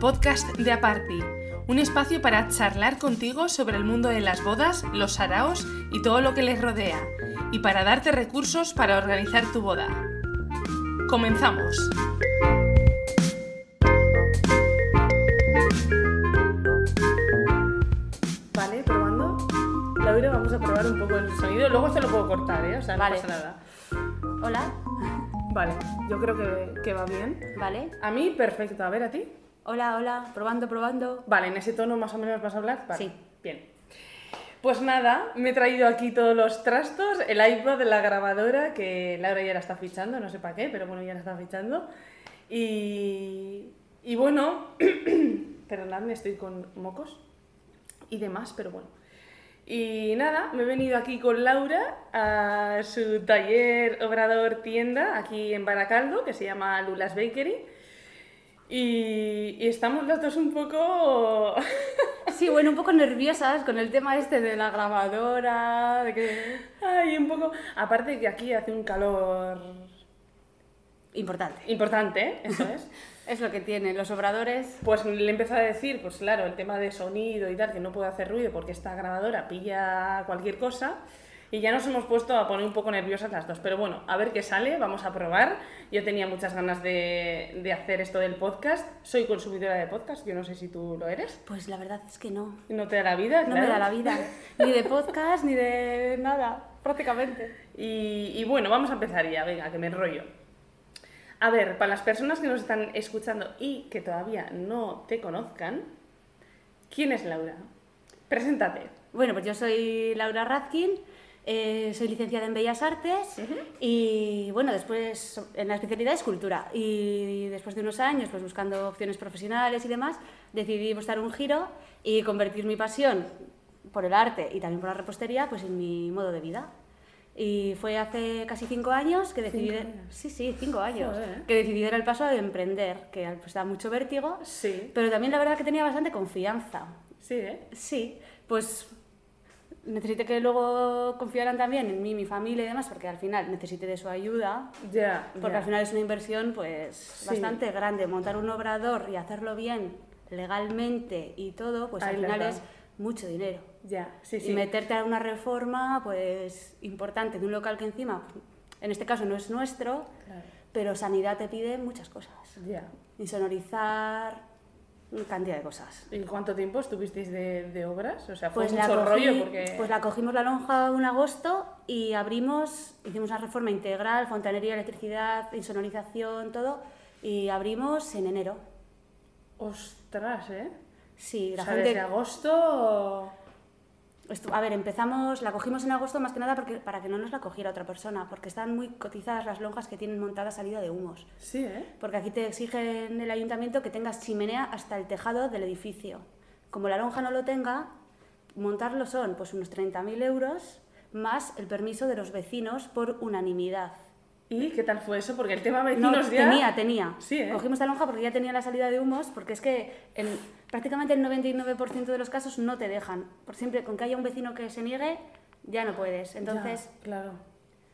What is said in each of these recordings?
podcast de Aparti, un espacio para charlar contigo sobre el mundo de las bodas, los saraos y todo lo que les rodea, y para darte recursos para organizar tu boda. Comenzamos. Vale, probando. Laura, vamos a probar un poco el sonido. Luego se lo puedo cortar, ¿eh? O sea, no Vale. pasa nada. Hola, Vale, yo creo que, que va bien. vale. A mí, perfecto. A ver, ¿a ti? Hola, hola, probando, probando. Vale, en ese tono más o menos vas a hablar. Vale, Sí. Bien. Pues nada, me he traído aquí todos los trastos, el iPod de la grabadora, que Laura ya la está fichando, no sé para qué, pero bueno, ya la está fichando. Y, y bueno, perdonadme, estoy con mocos y demás, pero bueno. Y nada, me he venido aquí con Laura a su taller, obrador, tienda, aquí en Baracaldo, que se llama Lulas Bakery. Y, y estamos las dos un poco... Sí, bueno, un poco nerviosas con el tema este de la grabadora, de que... Ay, un poco... Aparte que aquí hace un calor Importante. importante, ¿eh? eso es. Es lo que tienen los obradores. Pues le empezó a decir, pues claro, el tema de sonido y tal, que no puedo hacer ruido porque esta grabadora pilla cualquier cosa. Y ya nos hemos puesto a poner un poco nerviosas las dos. Pero bueno, a ver qué sale, vamos a probar. Yo tenía muchas ganas de, de hacer esto del podcast. Soy consumidora de podcast, yo no sé si tú lo eres. Pues la verdad es que no. No te da la vida, No claro. me da la vida. Ni de podcast, ni de nada, prácticamente. Y, y bueno, vamos a empezar ya, venga, que me enrollo. A ver, para las personas que nos están escuchando y que todavía no te conozcan, ¿quién es Laura? Preséntate. Bueno, pues yo soy Laura Radkin, eh, soy licenciada en Bellas Artes y bueno, después en la especialidad es cultura y después de unos años, pues buscando opciones profesionales y demás, decidí dar un giro y convertir mi pasión por el arte y también por la repostería pues en mi modo de vida. Y fue hace casi cinco años que decidí... Años. Sí, sí, cinco años. Joder. Que decidí dar el paso de emprender, que pues da mucho vértigo, Sí, pero también la verdad que tenía bastante confianza. sí, ¿eh? Sí, pues necesité que luego confiaran también en mí, mi familia y demás, porque al final necesité de su ayuda, Ya, porque ya. al final es una inversión pues Sí. bastante grande. Montar un obrador y hacerlo bien legalmente y todo, pues al final es mucho dinero. Ya, sí, Y sí. meterte a una reforma pues importante de un local que encima, en este caso no es nuestro, Claro, pero sanidad te pide muchas cosas. ya. Insonorizar, cantidad de cosas. ¿Y cuánto tiempo estuvisteis de, de obras? O sea, fue Pues la, mucho cogí- rollo porque... pues la cogimos la lonja un agosto y abrimos, hicimos una reforma integral, fontanería, electricidad, insonorización, todo, y abrimos en enero. Ostras, ¿eh? Sí, la o sea, gente... desde agosto... A ver, empezamos, la cogimos en agosto más que nada porque, para que no nos la cogiera otra persona, porque están muy cotizadas las lonjas que tienen montada salida de humos. Sí, ¿eh? Porque aquí te exigen el ayuntamiento que tengas chimenea hasta el tejado del edificio. Como la lonja no lo tenga, montarlo son pues unos 30.000 euros más el permiso de los vecinos por unanimidad. ¿Y qué tal fue eso? Porque el tema No, vecinos ya... tenía, tenía. Sí, ¿eh? Cogimos la lonja porque ya tenía la salida de humos, porque es que en prácticamente el 99% de los casos no te dejan. Por siempre, con que haya un vecino que se niegue, ya no puedes. Entonces, Ya, claro.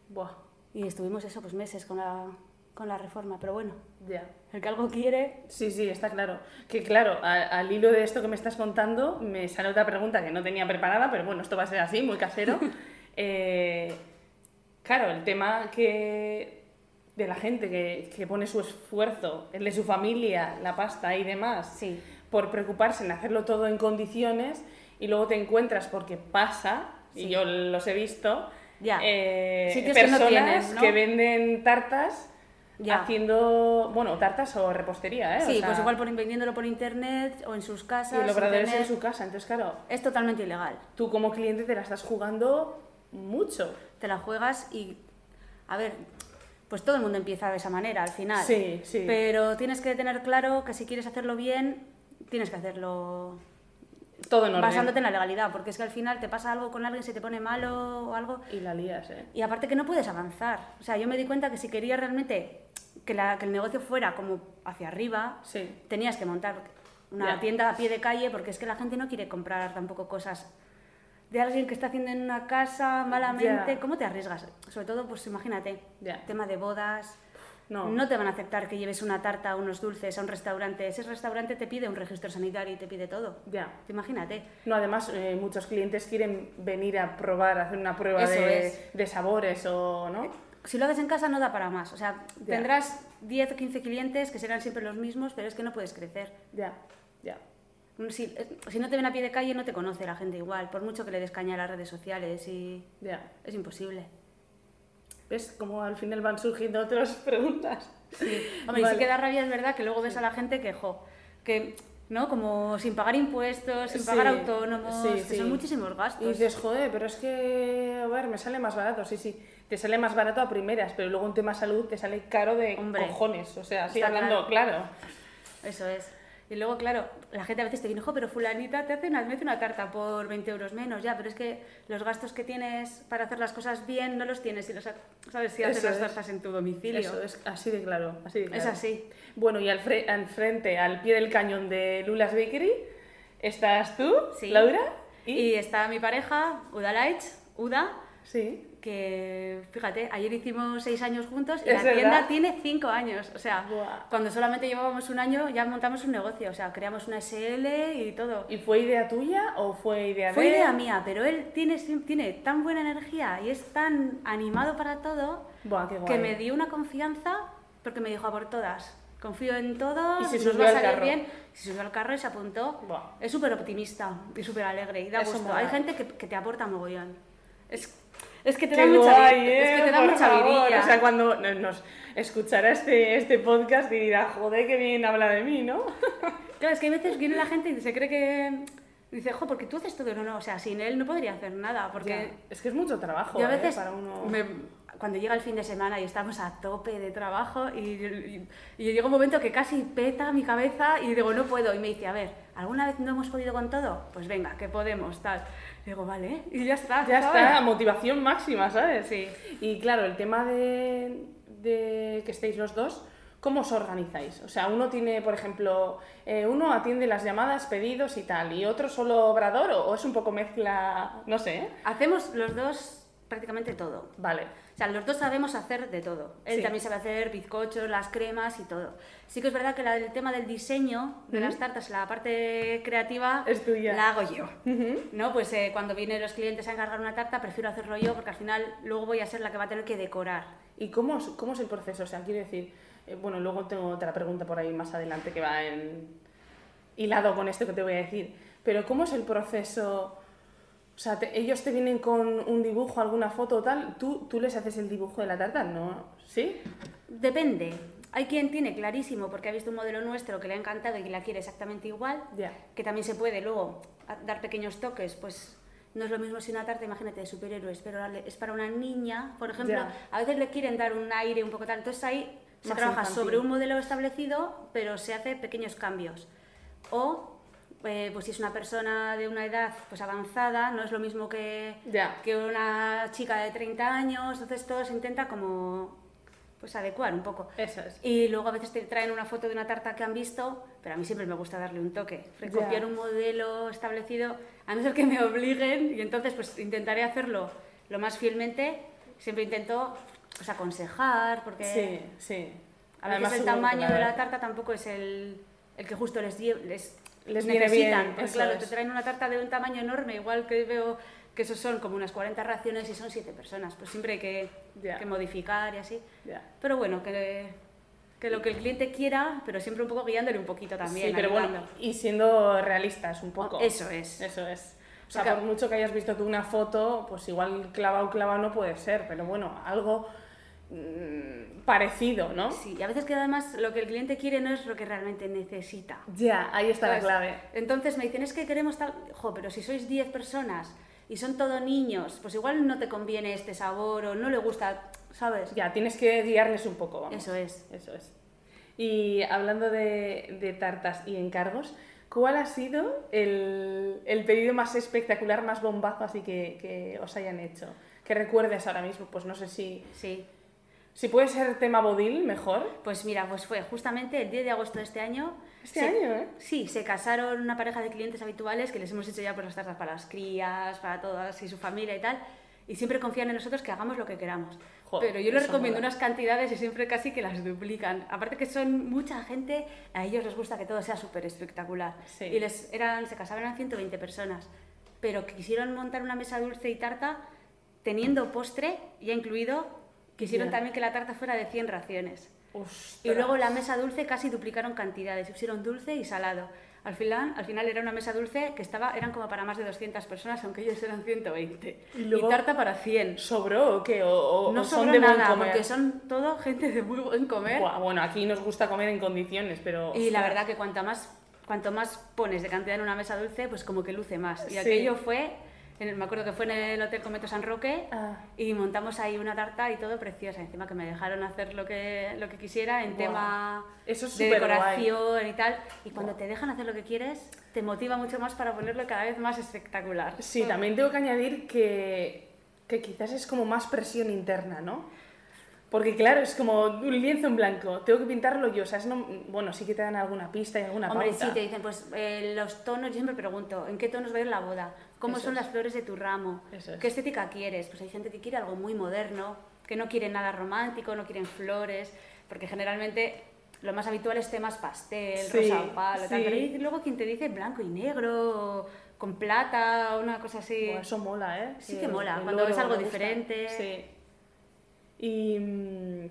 Buah, y estuvimos eso, pues meses con la, con la reforma. Pero bueno, ya. el que algo quiere, Sí, sí, está claro. Que claro, a- al hilo de esto que me estás contando, me sale otra pregunta que no tenía preparada, pero bueno, esto va a ser así, muy casero. Eh, claro, el tema que de la gente que, que pone su esfuerzo, el de su familia, la pasta y demás, sí. por preocuparse en hacerlo todo en condiciones y luego te encuentras porque pasa, y yo los he visto, Ya. eh, que no personas tienes, ¿no? que venden tartas Ya. haciendo, bueno, tartas o repostería, ¿eh? O Sí, sea, pues igual por, vendiéndolo por internet o en sus y casas. el obrador es en su casa, entonces claro, Es totalmente ilegal. tú como cliente te la estás jugando mucho. Te la juegas y, a ver, pues todo el mundo empieza de esa manera al final. Sí, sí. Pero tienes que tener claro que si quieres hacerlo bien, tienes que hacerlo Todo en orden. basándote en la legalidad, porque es que al final te pasa algo con alguien, se te pone malo o algo, Y la lías, ¿eh? y aparte que no puedes avanzar. O sea, yo me di cuenta que si quería realmente que, la- que el negocio fuera como hacia arriba, Sí. tenías que montar una tienda a pie de calle porque es que la gente no quiere comprar tampoco cosas de alguien que está haciendo en una casa malamente. ¿Cómo te arriesgas? Sobre todo, pues imagínate, tema de bodas, No. no te van a aceptar que lleves una tarta, unos dulces a un restaurante. Ese restaurante te pide un registro sanitario y te pide todo. Ya. Imagínate. No, además, eh, muchos clientes quieren venir a probar, hacer una prueba de, es. de sabores o, ¿no? Si lo haces en casa no da para más. O sea, Ya. tendrás 10 o 15 clientes que serán siempre los mismos, pero es que no puedes crecer. Ya, ya. Si, si no te ven a pie de calle no te conoce la gente igual, por mucho que le des caña a las redes sociales y Ya. es imposible. ¿Ves cómo al final van surgiendo otras preguntas? Hombre, y Vale. sí que da rabia, es verdad, que luego ves a la gente que, jo, que, ¿no? Como sin pagar impuestos, sin Sí, pagar autónomos, sí, que sí. son muchísimos gastos. Y dices, joder, pero es que, a ver, me sale más barato. Sí, sí, te sale más barato a primeras, pero luego en tema salud te sale caro de Hombre. cojones. O sea, así hablando claro. Eso es. Y luego, claro, la gente a veces te viene, jo, pero fulanita te hace una, me hace una tarta por 20 euros menos, ya, pero es que los gastos que tienes para hacer las cosas bien no los tienes si los, ¿sabes? Si haces Eso las es. tartas en tu domicilio. Eso es así de claro. Así de Es claro. así. Bueno, y al, fre- al frente, al pie del cañón de Lula's Bakery, estás tú, Sí. Laura, Y, y... está mi pareja, Uda Lights, Uda, Sí. Que fíjate, ayer hicimos seis años juntos y la verdad. tienda tiene cinco años. O sea, cuando solamente llevábamos un año ya montamos un negocio, o sea, creamos una SL y todo. ¿Y fue idea tuya o fue idea Fue de idea mía, pero él tiene, tiene tan buena energía y es tan animado para todo que me dio una confianza porque me dijo a por todas. Confío en todo, Y se nos va a al salir bien. Se subió al carro y se apuntó. Es súper optimista y súper alegre y da Eso gusto. Hay gente que, que te aporta mogollón. Es, es que te Qué da mucha, guay, vi- es que ¿eh? te da mucha favor. vidilla. O sea, cuando nos escuchará este, este podcast y dirá, joder, qué bien habla de mí, ¿no? Claro, es que a veces viene la gente y se cree que... Dice, jo, porque tú haces todo, no, no, o sea, sin él no podría hacer nada, porque... Ya. Es que es mucho trabajo, Yo a ¿eh? veces, para uno... me- cuando llega el fin de semana y estamos a tope de trabajo y, y- y llega un momento que casi peta mi cabeza y digo, no puedo. Y me dice, a ver, ¿alguna vez no hemos podido con todo? Pues venga, que podemos, tal. Y digo, vale, y ya está. Ya ¿sabes? está, motivación máxima, ¿sabes? Sí. Y claro, el tema de, de que estéis los dos, ¿cómo os organizáis? O sea, uno tiene, por ejemplo, eh, uno atiende las llamadas, pedidos y tal, y otro solo obrador, o, o es un poco mezcla, no sé, ¿eh? Hacemos los dos prácticamente todo. Vale. O sea, los dos sabemos hacer de todo. Él Sí. también sabe hacer bizcochos, las cremas y todo. Sí que es verdad que la- el tema del diseño de las tartas, la parte creativa, Es tuya. la hago yo. ¿No? Pues eh, cuando vienen los clientes a encargar una tarta, prefiero hacerlo yo porque al final luego voy a ser la que va a tener que decorar. ¿Y cómo, cómo es el proceso? O sea, quiero decir, eh, bueno, luego tengo otra pregunta por ahí más adelante que va en hilado con esto que te voy a decir, pero ¿cómo es el proceso? O sea, te- ellos te vienen con un dibujo, alguna foto o tal, ¿tú, tú les haces el dibujo de la tarta, ¿no? ¿Sí? Depende. Hay quien tiene clarísimo porque ha visto un modelo nuestro que le ha encantado y que la quiere exactamente igual, Ya. que también se puede luego dar pequeños toques, pues no es lo mismo si una tarta, imagínate, de superhéroes, pero es para una niña, por ejemplo, Ya. a veces le quieren dar un aire un poco tal, entonces ahí se Más trabaja infantil. sobre un modelo establecido, pero se hace pequeños cambios. O, eh, pues si es una persona de una edad pues avanzada, no es lo mismo que, Ya. que una chica de 30 años, entonces todo se intenta como pues adecuar un poco. Eso es. Y luego a veces te traen una foto de una tarta que han visto, pero a mí siempre me gusta darle un toque. Ya. Copiar un modelo establecido, a no ser que me obliguen, y entonces pues intentaré hacerlo lo más fielmente. Siempre intento pues, aconsejar, porque Sí, sí. a veces el seguro que tamaño de la tarta tampoco es el, el que justo les, les, Les necesitan. bien, eso claro, es. te traen una tarta de un tamaño enorme, igual que veo que esos son como unas 40 raciones y son 7 personas. Pues siempre hay que, modificar y así. Pero bueno, que, que lo que el cliente quiera, pero siempre un poco guiándole un poquito también. sí, pero bueno, y siendo realistas un poco. Eso es. Eso es. O sea, Porque- por mucho que hayas visto tú una foto, pues igual clavado, clavado no puede ser, pero bueno, algo parecido, ¿no? Sí, y a veces que además lo que el cliente quiere no es lo que realmente necesita. Ya, ahí está la clave. Entonces me dicen, es que queremos tal... Jo, pero si sois 10 personas y son todos niños, pues igual no te conviene este sabor o no le gusta, ¿sabes? Ya, tienes que guiarles un poco, vamos. Eso es. Eso es. Y hablando de, de tartas y encargos, ¿cuál ha sido el, el pedido más espectacular, más bombazo así que, que os hayan hecho? Que recuerdes ahora mismo, pues no sé si... Sí. Si puede ser tema bodil, mejor. Pues mira, pues fue justamente el 10 de agosto de este año. Este se- año, ¿eh? Sí, se casaron una pareja de clientes habituales que les hemos hecho ya por las tartas para las crías, para todas y su familia y tal. y siempre confían en nosotros que hagamos lo que queramos. Joder, Pero yo les recomiendo mola. unas cantidades y siempre casi que las duplican. Aparte que son mucha gente, a ellos les gusta que todo sea súper espectacular. Sí. Y les eran, se casaban eran 120 personas, pero quisieron montar una mesa dulce y tarta teniendo postre ya incluido. Quisieron también que la tarta fuera de 100 raciones. Y luego la mesa dulce casi duplicaron cantidades, pusieron dulce y salado. Al final, al final era una mesa dulce que estaba, eran como para más de 200 personas, aunque ellos eran 120. Y Y, luego- tarta para 100. ¿Sobró o qué? ¿O, o- No o son sobró de buen nada, comer? porque son todo gente de muy buen comer. Buah, bueno, aquí nos gusta comer en condiciones, pero... Y la verdad que cuanto más, cuanto más pones de cantidad en una mesa dulce, pues como que luce más. Y Sí. aquello fue, me acuerdo que fue en el Hotel Cometo San Roque, Ah. y montamos ahí una tarta y todo preciosa. Encima que me dejaron hacer lo que, lo que quisiera en tema Eso es de decoración y tal. Y cuando te dejan hacer lo que quieres, te motiva mucho más para ponerlo cada vez más espectacular. Sí, también tengo que añadir que, que quizás es como más presión interna, ¿no? Porque claro, es como un lienzo en blanco, tengo que pintarlo yo, o sea, es no- bueno, sí que te dan alguna pista y alguna Hombre, pauta. sí, te dicen, pues eh, los tonos, yo siempre pregunto, ¿en qué tonos va a ir la boda? ¿Cómo Eso son es. las flores de tu ramo? Eso es. ¿Qué estética quieres? Pues hay gente que quiere algo muy moderno, que no quiere nada romántico, no quieren flores, porque generalmente lo más habitual es temas pastel, Sí, rosa o palo, sí. hay luego quien te dice blanco y negro, con plata, una cosa así. Eso mola, ¿eh? Sí que mola, cuando ves oro algo diferente. Sí. Y... mm,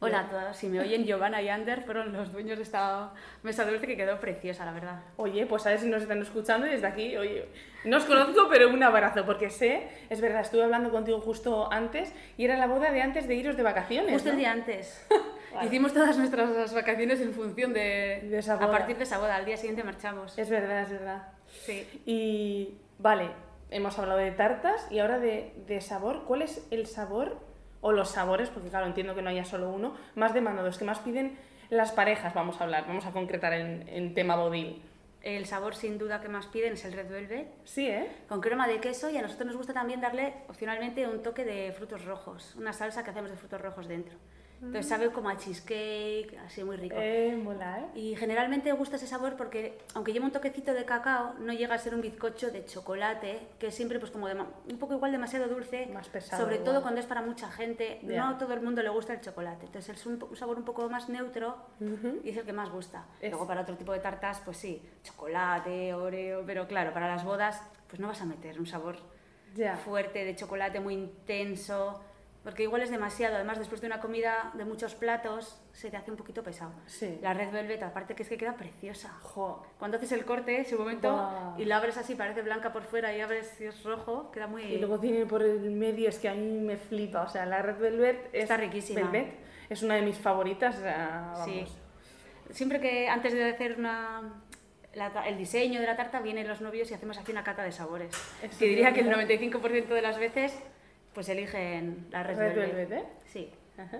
Hola a todos, si me oyen, Giovanna y Ander fueron los dueños de esta mesa dulce que quedó preciosa, la verdad. Oye, pues a ver si nos están escuchando y desde aquí, oye, no os conozco, pero un abrazo, porque sé, es verdad, estuve hablando contigo justo antes y era la boda de antes de iros de vacaciones. Justo ¿no? el día antes. Vale. Hicimos todas nuestras vacaciones en función de, De esa A partir de esa boda, al día siguiente marchamos. Es verdad, es verdad. Sí. Y vale, hemos hablado de tartas y ahora de, de sabor. ¿Cuál es el sabor o los sabores? Porque claro, entiendo que no haya solo uno, más demandados, que más piden las parejas, vamos a hablar, vamos a concretar en, en tema bodil. El sabor sin duda que más piden es el Red Velvet, Sí, ¿eh? con crema de queso y a nosotros nos gusta también darle opcionalmente un toque de frutos rojos, una salsa que hacemos de frutos rojos dentro. Entonces sabe como a cheesecake, así muy rico. Eh, mola, ¿eh? Y generalmente gusta ese sabor porque, aunque lleva un toquecito de cacao, no llega a ser un bizcocho de chocolate, que es siempre pues como dema- un poco igual demasiado dulce, Más pesado sobre igual. todo cuando es para mucha gente. Ya. No a todo el mundo le gusta el chocolate, entonces es un, un sabor un poco más neutro Ujú. y es el que más gusta. Es- Luego para otro tipo de tartas, pues sí, chocolate, oreo, pero claro, para las bodas pues no vas a meter un sabor Ya. fuerte de chocolate muy intenso. Porque igual es demasiado, además después de una comida de muchos platos se te hace un poquito pesado. Sí. La red velvet, aparte que es que queda preciosa. Jo. Cuando haces el corte, ese momento, Buah. y la abres así, parece blanca por fuera, y abres y es rojo, queda muy... Y luego tiene por el medio, es que a mí me flipa, o sea, la Red Velvet es, Está riquísima. Velvet, es una de mis favoritas, o sea, vamos. Sí. Siempre que antes de hacer una, la el diseño de la tarta, vienen los novios y hacemos aquí una cata de sabores. Que diría que el verdad. 95% de las veces, pues eligen la red, Red velvet. Velvet, ¿eh? Sí. Ajá.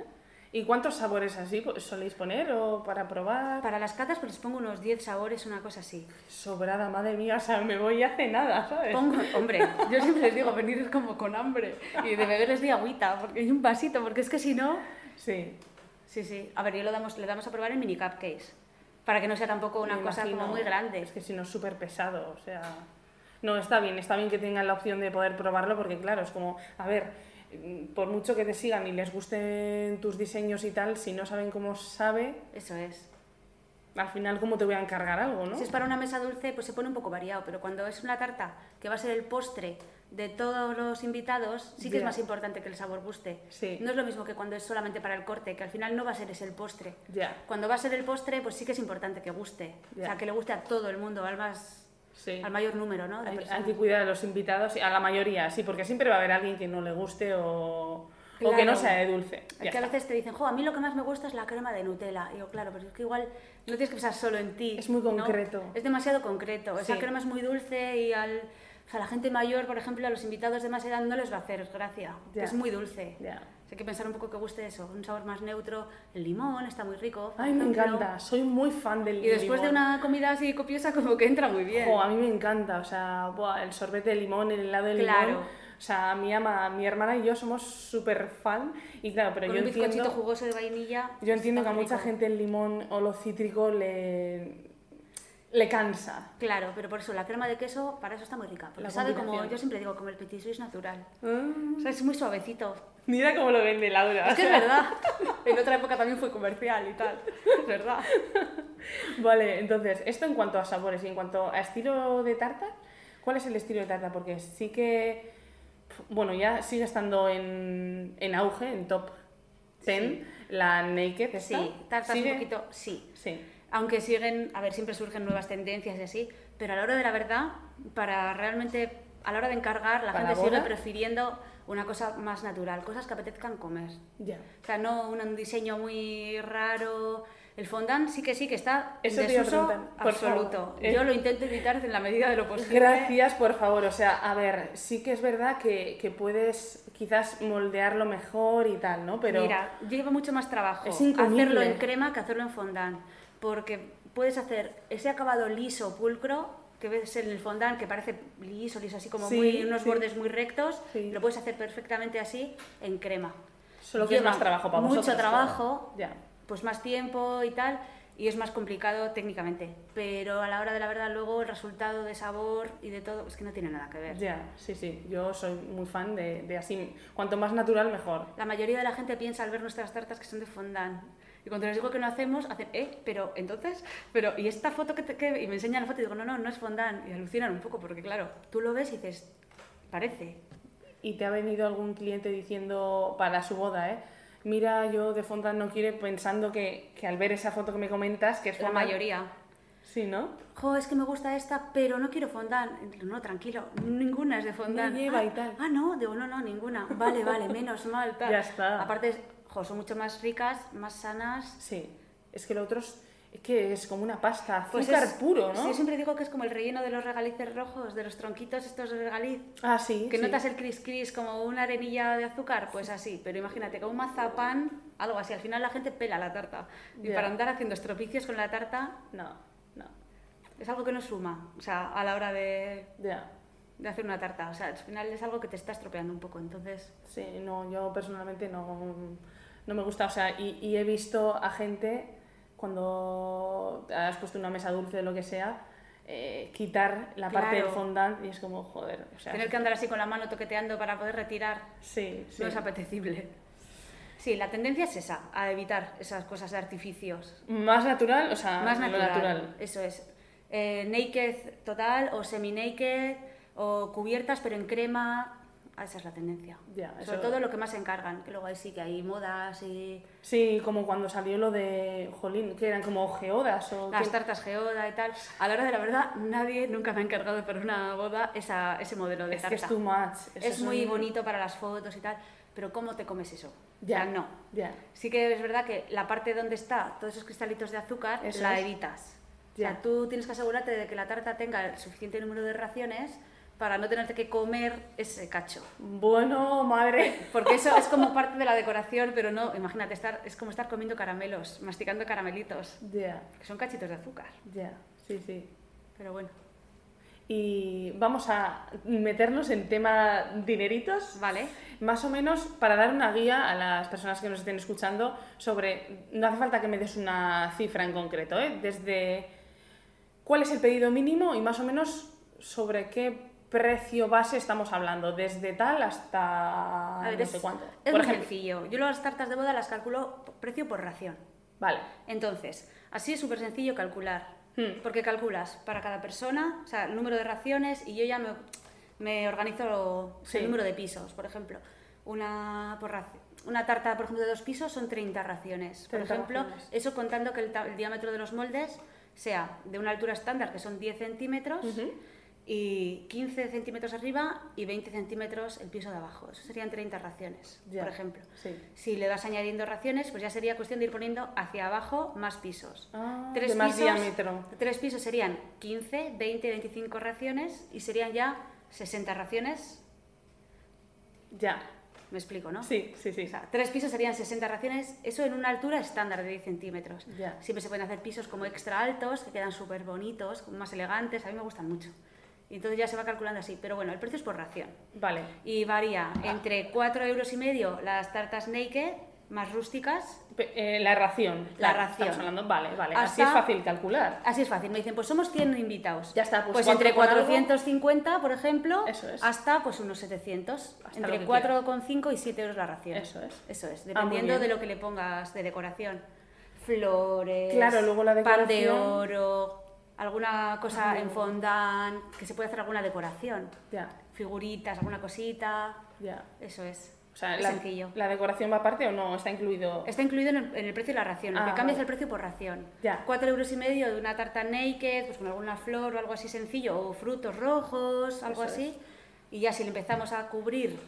¿Y cuántos sabores así soléis poner o para probar? Para las catas, pues les pongo unos 10 sabores, una cosa así. Sobrada, madre mía, o sea, me voy hace nada, ¿sabes? Pongo, hombre, yo siempre les digo, venir como con hambre. Y de beber les doy agüita, porque hay un vasito, porque es que si no... Sí. Sí, sí. A ver, yo lo damos, le damos a probar en mini cupcakes. Para que no sea tampoco una me cosa imagino. como muy grande. Es que si no es súper pesado, o sea... No, está bien, está bien que tengan la opción de poder probarlo porque claro, es como, a ver, por mucho que te sigan y les gusten tus diseños y tal, si no saben cómo sabe, Eso es. al final cómo te voy a encargar algo, ¿no? Si es para una mesa dulce, pues se pone un poco variado, pero cuando es una tarta que va a ser el postre de todos los invitados, sí que es más importante que el sabor guste. Sí. No es lo mismo que cuando es solamente para el corte, que al final no va a ser ese el postre. Ya, Cuando va a ser el postre, pues sí que es importante que guste. O Ya. sea, que le guste a todo el mundo, al, más, sí. al mayor número, ¿no? de Hay, hay que cuidar a los invitados, a la mayoría, sí, porque siempre va a haber alguien que no le guste o, o que no sea de dulce. Es que a veces te dicen, jo, a mí lo que más me gusta es la crema de Nutella. Y digo, claro, pero es que igual no tienes que pensar solo en ti. Es muy ¿no? concreto. Es demasiado concreto. Esa crema es muy dulce y al, o sea, a la gente mayor, por ejemplo, a los invitados de más edad no les va a hacer gracia. Ya. Es muy dulce. Ya. Hay que pensar un poco que guste eso, un sabor más neutro. El limón está muy rico. Ay, me ejemplo. encanta, soy muy fan del Y después de limón. una comida así copiosa, como que entra muy bien. A mí me encanta, o sea, buah, el sorbete de limón, el helado de Claro. limón. O sea, mi ama, mi hermana y yo somos súper fan. Y claro, pero Con yo un bizcochito entiendo, jugoso de vainilla. yo entiendo que a mucha gente el limón o lo cítrico le, le cansa. Claro, pero por eso la crema de queso, para eso está muy rica. Porque La sabe como, yo siempre digo, como el petit suisse natural. Mm, O sea, es muy suavecito. Mira cómo lo vende Laura. Es que es verdad. En otra época también fue comercial y tal. Es verdad. Vale, entonces, esto en cuanto a sabores y en cuanto a estilo de tarta, ¿cuál es el estilo de tarta? Porque sí que, bueno, ya sigue estando en, en auge, en top 10, la Naked esta. Sí, tartas ¿Sigue? un poquito, sí. Sí, Aunque siguen, a ver, siempre surgen nuevas tendencias y así, pero a la hora de la verdad, para realmente, a la hora de encargar, la ¿Para gente sigue prefiriendo una cosa más natural, cosas que apetezcan comer. ya. O sea, no un diseño muy raro. El fondant sí que sí que está en desuso absoluto. favor. Eh, Yo lo intento evitar en la medida de lo posible. Gracias, por favor. O sea, a ver, sí que es verdad que, que puedes quizás moldearlo mejor y tal, ¿no? Pero Mira, lleva mucho más trabajo hacerlo en crema que hacerlo en fondant, porque puedes hacer ese acabado liso, pulcro, que ves en el fondant que parece liso, liso, así como Sí, muy, unos sí. bordes muy rectos, Sí. lo puedes hacer perfectamente así en crema. solo que es más trabajo para mucho vosotros. claro. trabajo, Ya. pues más tiempo y tal, y es más complicado técnicamente, pero a la hora de la verdad luego el resultado de sabor y de todo es que no tiene nada que ver. Ya, sí, sí. Yo soy muy fan de, de así. Cuanto más natural, mejor. La mayoría de la gente piensa al ver nuestras tartas que son de fondant. Y cuando les digo que no hacemos, hacen, eh, pero entonces, pero, ¿y esta foto que, te, que-?" Y me enseñan la foto y digo, no, no, no es fondant. Y alucinan un poco, porque claro, tú lo ves y dices, parece. ¿Y te ha venido algún cliente diciendo para su boda, eh? Mira, yo de fondant no quiere pensando que, que al ver esa foto que me comentas, que es La fondant- mayoría. Sí, ¿no? Jo, es que me gusta esta, pero no quiero fondant. No, tranquilo, ninguna es de fondant. No lleva ah, y tal. Ah, no, digo, no, no, ninguna. Vale, vale, menos mal, tal. Ya está. Aparte, jo, son mucho más ricas, más sanas. Sí. Es que lo otro es, es que es como una pasta, azúcar Pues es- puro, ¿no? sí, Yo siempre digo que es como el relleno de los regalices rojos, de los tronquitos estos de regaliz. Ah, sí. Que sí. notas el cris cris como una arenilla de azúcar, pues así, pero imagínate, como un mazapán, algo así, al final la gente pela la tarta. Y para andar haciendo estropicios con la tarta, No, no. es algo que no suma, o sea, a la hora de, de hacer una tarta, o sea, al final es algo que te está estropeando un poco, entonces... Sí, no, yo personalmente no, no me gusta, o sea, y, y he visto a gente cuando has puesto una mesa dulce o lo que sea, eh, quitar la parte del fondant y es como, joder, o sea, Tener que andar así con la mano toqueteando para poder retirar sí, sí. no es apetecible. Sí, la tendencia es esa, a evitar esas cosas de artificios. Más natural, o sea, Más lo natural, eso es. Eh, naked total o semi-naked o cubiertas pero en crema, ah, esa es la tendencia. Ya, Sobre eso- todo lo que más se encargan, que luego ahí sí que hay modas y Sí, como cuando salió lo de, jolín, que eran como geodas o... las tartas geoda y tal. A la hora de la verdad, nadie nunca me ha encargado para una boda esa, ese modelo de Es tarta. que es too much. eso Es muy un- bonito para las fotos y tal, pero ¿cómo te comes eso? Ya. O sea, no. Ya, Sí que es verdad que la parte donde está todos esos cristalitos de azúcar Eso la es. evitas. O Ya. sea, tú tienes que asegurarte de que la tarta tenga el suficiente número de raciones para no tenerte que comer ese cacho. Bueno, madre. Porque eso es como parte de la decoración, pero no, imagínate, estar, es como estar comiendo caramelos, masticando caramelitos, Ya, que son cachitos de azúcar. ya, sí, sí. Pero bueno, Y vamos a meternos en tema dineritos. vale. Más o menos para dar una guía a las personas que nos estén escuchando sobre, no hace falta que me des una cifra en concreto, ¿eh? desde cuál es el pedido mínimo y más o menos sobre qué precio base estamos hablando, desde tal hasta A ver, no sé cuánto. es Por muy ejemplo, sencillo. Yo las tartas de boda las calculo precio por ración. vale, Entonces, así es súper sencillo calcular. Hmm. Porque calculas para cada persona, o sea, el número de raciones y yo ya me, me organizo Sí. el número de pisos. Por ejemplo, una, por raci- una tarta, por ejemplo, de dos pisos son 30 raciones. Por 30 ejemplo, raciones. eso contando que el, diámetro de los moldes sea de una altura estándar, que son 10 centímetros, Ujú. Y 15 centímetros arriba y 20 centímetros el piso de abajo. Eso serían 30 raciones, Ya, por ejemplo. sí. Si le vas añadiendo raciones, pues ya sería cuestión de ir poniendo hacia abajo más pisos. Ah, tres, de más pisos, diámetro. tres pisos serían 15, 20, 25 raciones y serían ya 60 raciones. Ya, Me explico, ¿no? sí, sí, sí. O sea, tres pisos serían 60 raciones, eso en una altura estándar de 10 centímetros. Ya. Siempre se pueden hacer pisos como extra altos, que quedan súper bonitos, más elegantes, a mí me gustan mucho. Y entonces ya se va calculando así, pero bueno, el precio es por ración. Vale, Y varía entre 4 euros y medio las tartas naked más rústicas. Eh, la ración. La claro, ración. Estamos hablando, vale, vale. Así es fácil calcular. Así es fácil, me dicen, pues somos 100 invitados. Ya está, pues pues entre con algo. 450, por ejemplo, Eso es. hasta pues unos 700. Hasta entre que 4,5 y 7 euros la ración. Eso es. Eso es, Ah, dependiendo de lo que le pongas de decoración. Flores, Claro, luego la pan de decoración. oro, alguna cosa Ah. en fondant, que se puede hacer alguna decoración. Ya, Figuritas, alguna cosita. ya. Eso es. O sea, es la, sencillo. ¿la decoración va aparte o no? ¿Está incluido? Está incluido en el, en el precio de la ración. Lo Ah, que cambia es vale. el precio por ración. Ya. Cuatro euros y medio de una tarta naked, pues con alguna flor o algo así sencillo, o frutos rojos, algo Eso así. Y ya si le empezamos a cubrir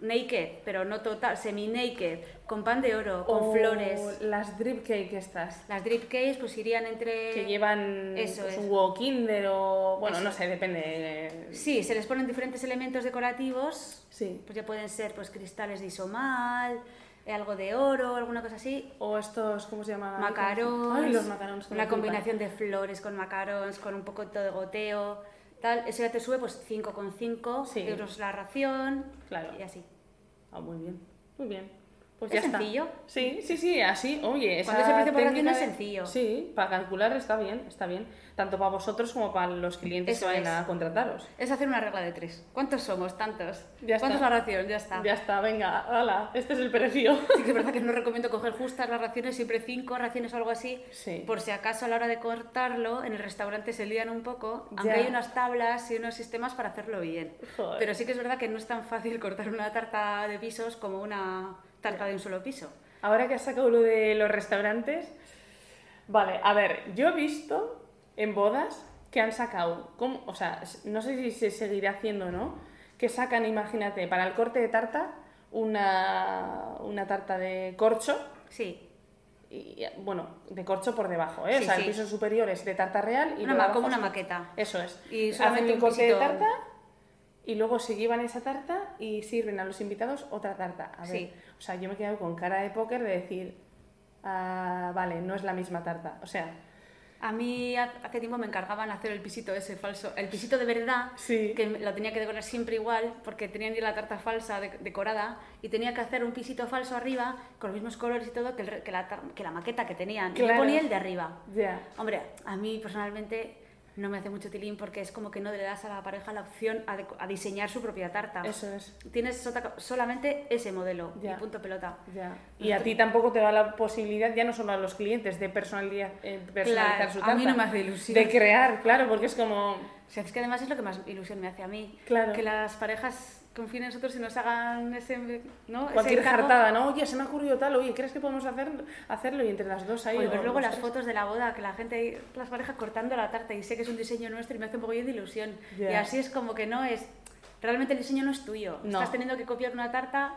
naked, pero no total, semi-naked, con pan de oro, con O flores. las drip cake estas. Las drip cakes pues irían entre... Que llevan Eso pues, es. un huevo kinder o... Bueno, Eso no sé, depende. Sí, se les ponen diferentes elementos decorativos, Sí. pues ya pueden ser pues cristales de isomal, eh, algo de oro, alguna cosa así, O estos, ¿cómo se llama? macarons, Ay, los macarons. una flipan. combinación de flores con macarons, con un poco de goteo, tal, eso ya te sube pues 5,5 Sí. euros la ración Claro. y así. Ah, muy bien. Muy bien. Pues Es ya sencillo. está. Sí, sí, sí, así. Oye, Cuando es el precio por técnica es sencillo. Sí, para calcular está bien, está bien. Tanto para vosotros como para los clientes Eso que vayan es. a contrataros. Es hacer una regla de tres. ¿Cuántos somos? Tantos. Ya ¿Cuántos está. la ración? Ya está. Ya está, venga, hala, este es el precio. Sí que es verdad que no recomiendo coger justas las raciones, siempre cinco raciones o algo así, Sí. por si acaso a la hora de cortarlo en el restaurante se lían un poco, Ya. aunque hay unas tablas y unos sistemas para hacerlo bien. Joder. Pero sí que es verdad que no es tan fácil cortar una tarta de pisos como una tarta de un solo piso. Ahora que has sacado lo de los restaurantes, vale, a ver, yo he visto en bodas que han sacado, ¿cómo? o sea, no sé si se seguirá haciendo o no, que sacan, imagínate, para el corte de tarta, una, una tarta de corcho, Sí, y, bueno, de corcho por debajo, ¿eh? Sí, o sea, sí. el piso superior es de tarta real y Una luego como una es- maqueta. Eso es. Y Hacen un corte de tarta y luego se llevan esa tarta y sirven a los invitados otra tarta. A ver, Sí. O sea, yo me he quedado con cara de póker de decir, ah, vale, no es la misma tarta. O sea, a mí ha- hace tiempo me encargaban hacer el pisito ese falso, el pisito de verdad, Sí. que lo tenía que decorar siempre igual, porque tenían la tarta falsa de- decorada, y tenía que hacer un pisito falso arriba, con los mismos colores y todo, que, el que la, que la maqueta que tenían. Y yo Claro. ponía el de arriba. Hombre, a mí personalmente no me hace mucho tilín porque es como que no le das a la pareja la opción a, a diseñar su propia tarta. Eso es. Tienes solamente ese modelo Ya. y punto pelota. Ya. Y a ti tampoco te da la posibilidad, ya no solo a los clientes, de personalidad- eh, personalizar Claro, su a tarta. mí no me hace ilusión. De crear, claro, porque es como... O sea, es que además es lo que más ilusión me hace a mí. Claro. Que las parejas confíen en nosotros y nos hagan ese, ¿no? Ese Cualquier jartada, ¿no? Oye, se me ha ocurrido tal, oye, ¿crees que podemos hacer, hacerlo? Y entre las dos ahí... Oye, o ver luego las tres. fotos de la boda, que la gente, las parejas cortando la tarta y sé que es un diseño nuestro y me hace un poco de ilusión. Y así es como que no es, realmente el diseño no es tuyo. No. Estás teniendo que copiar una tarta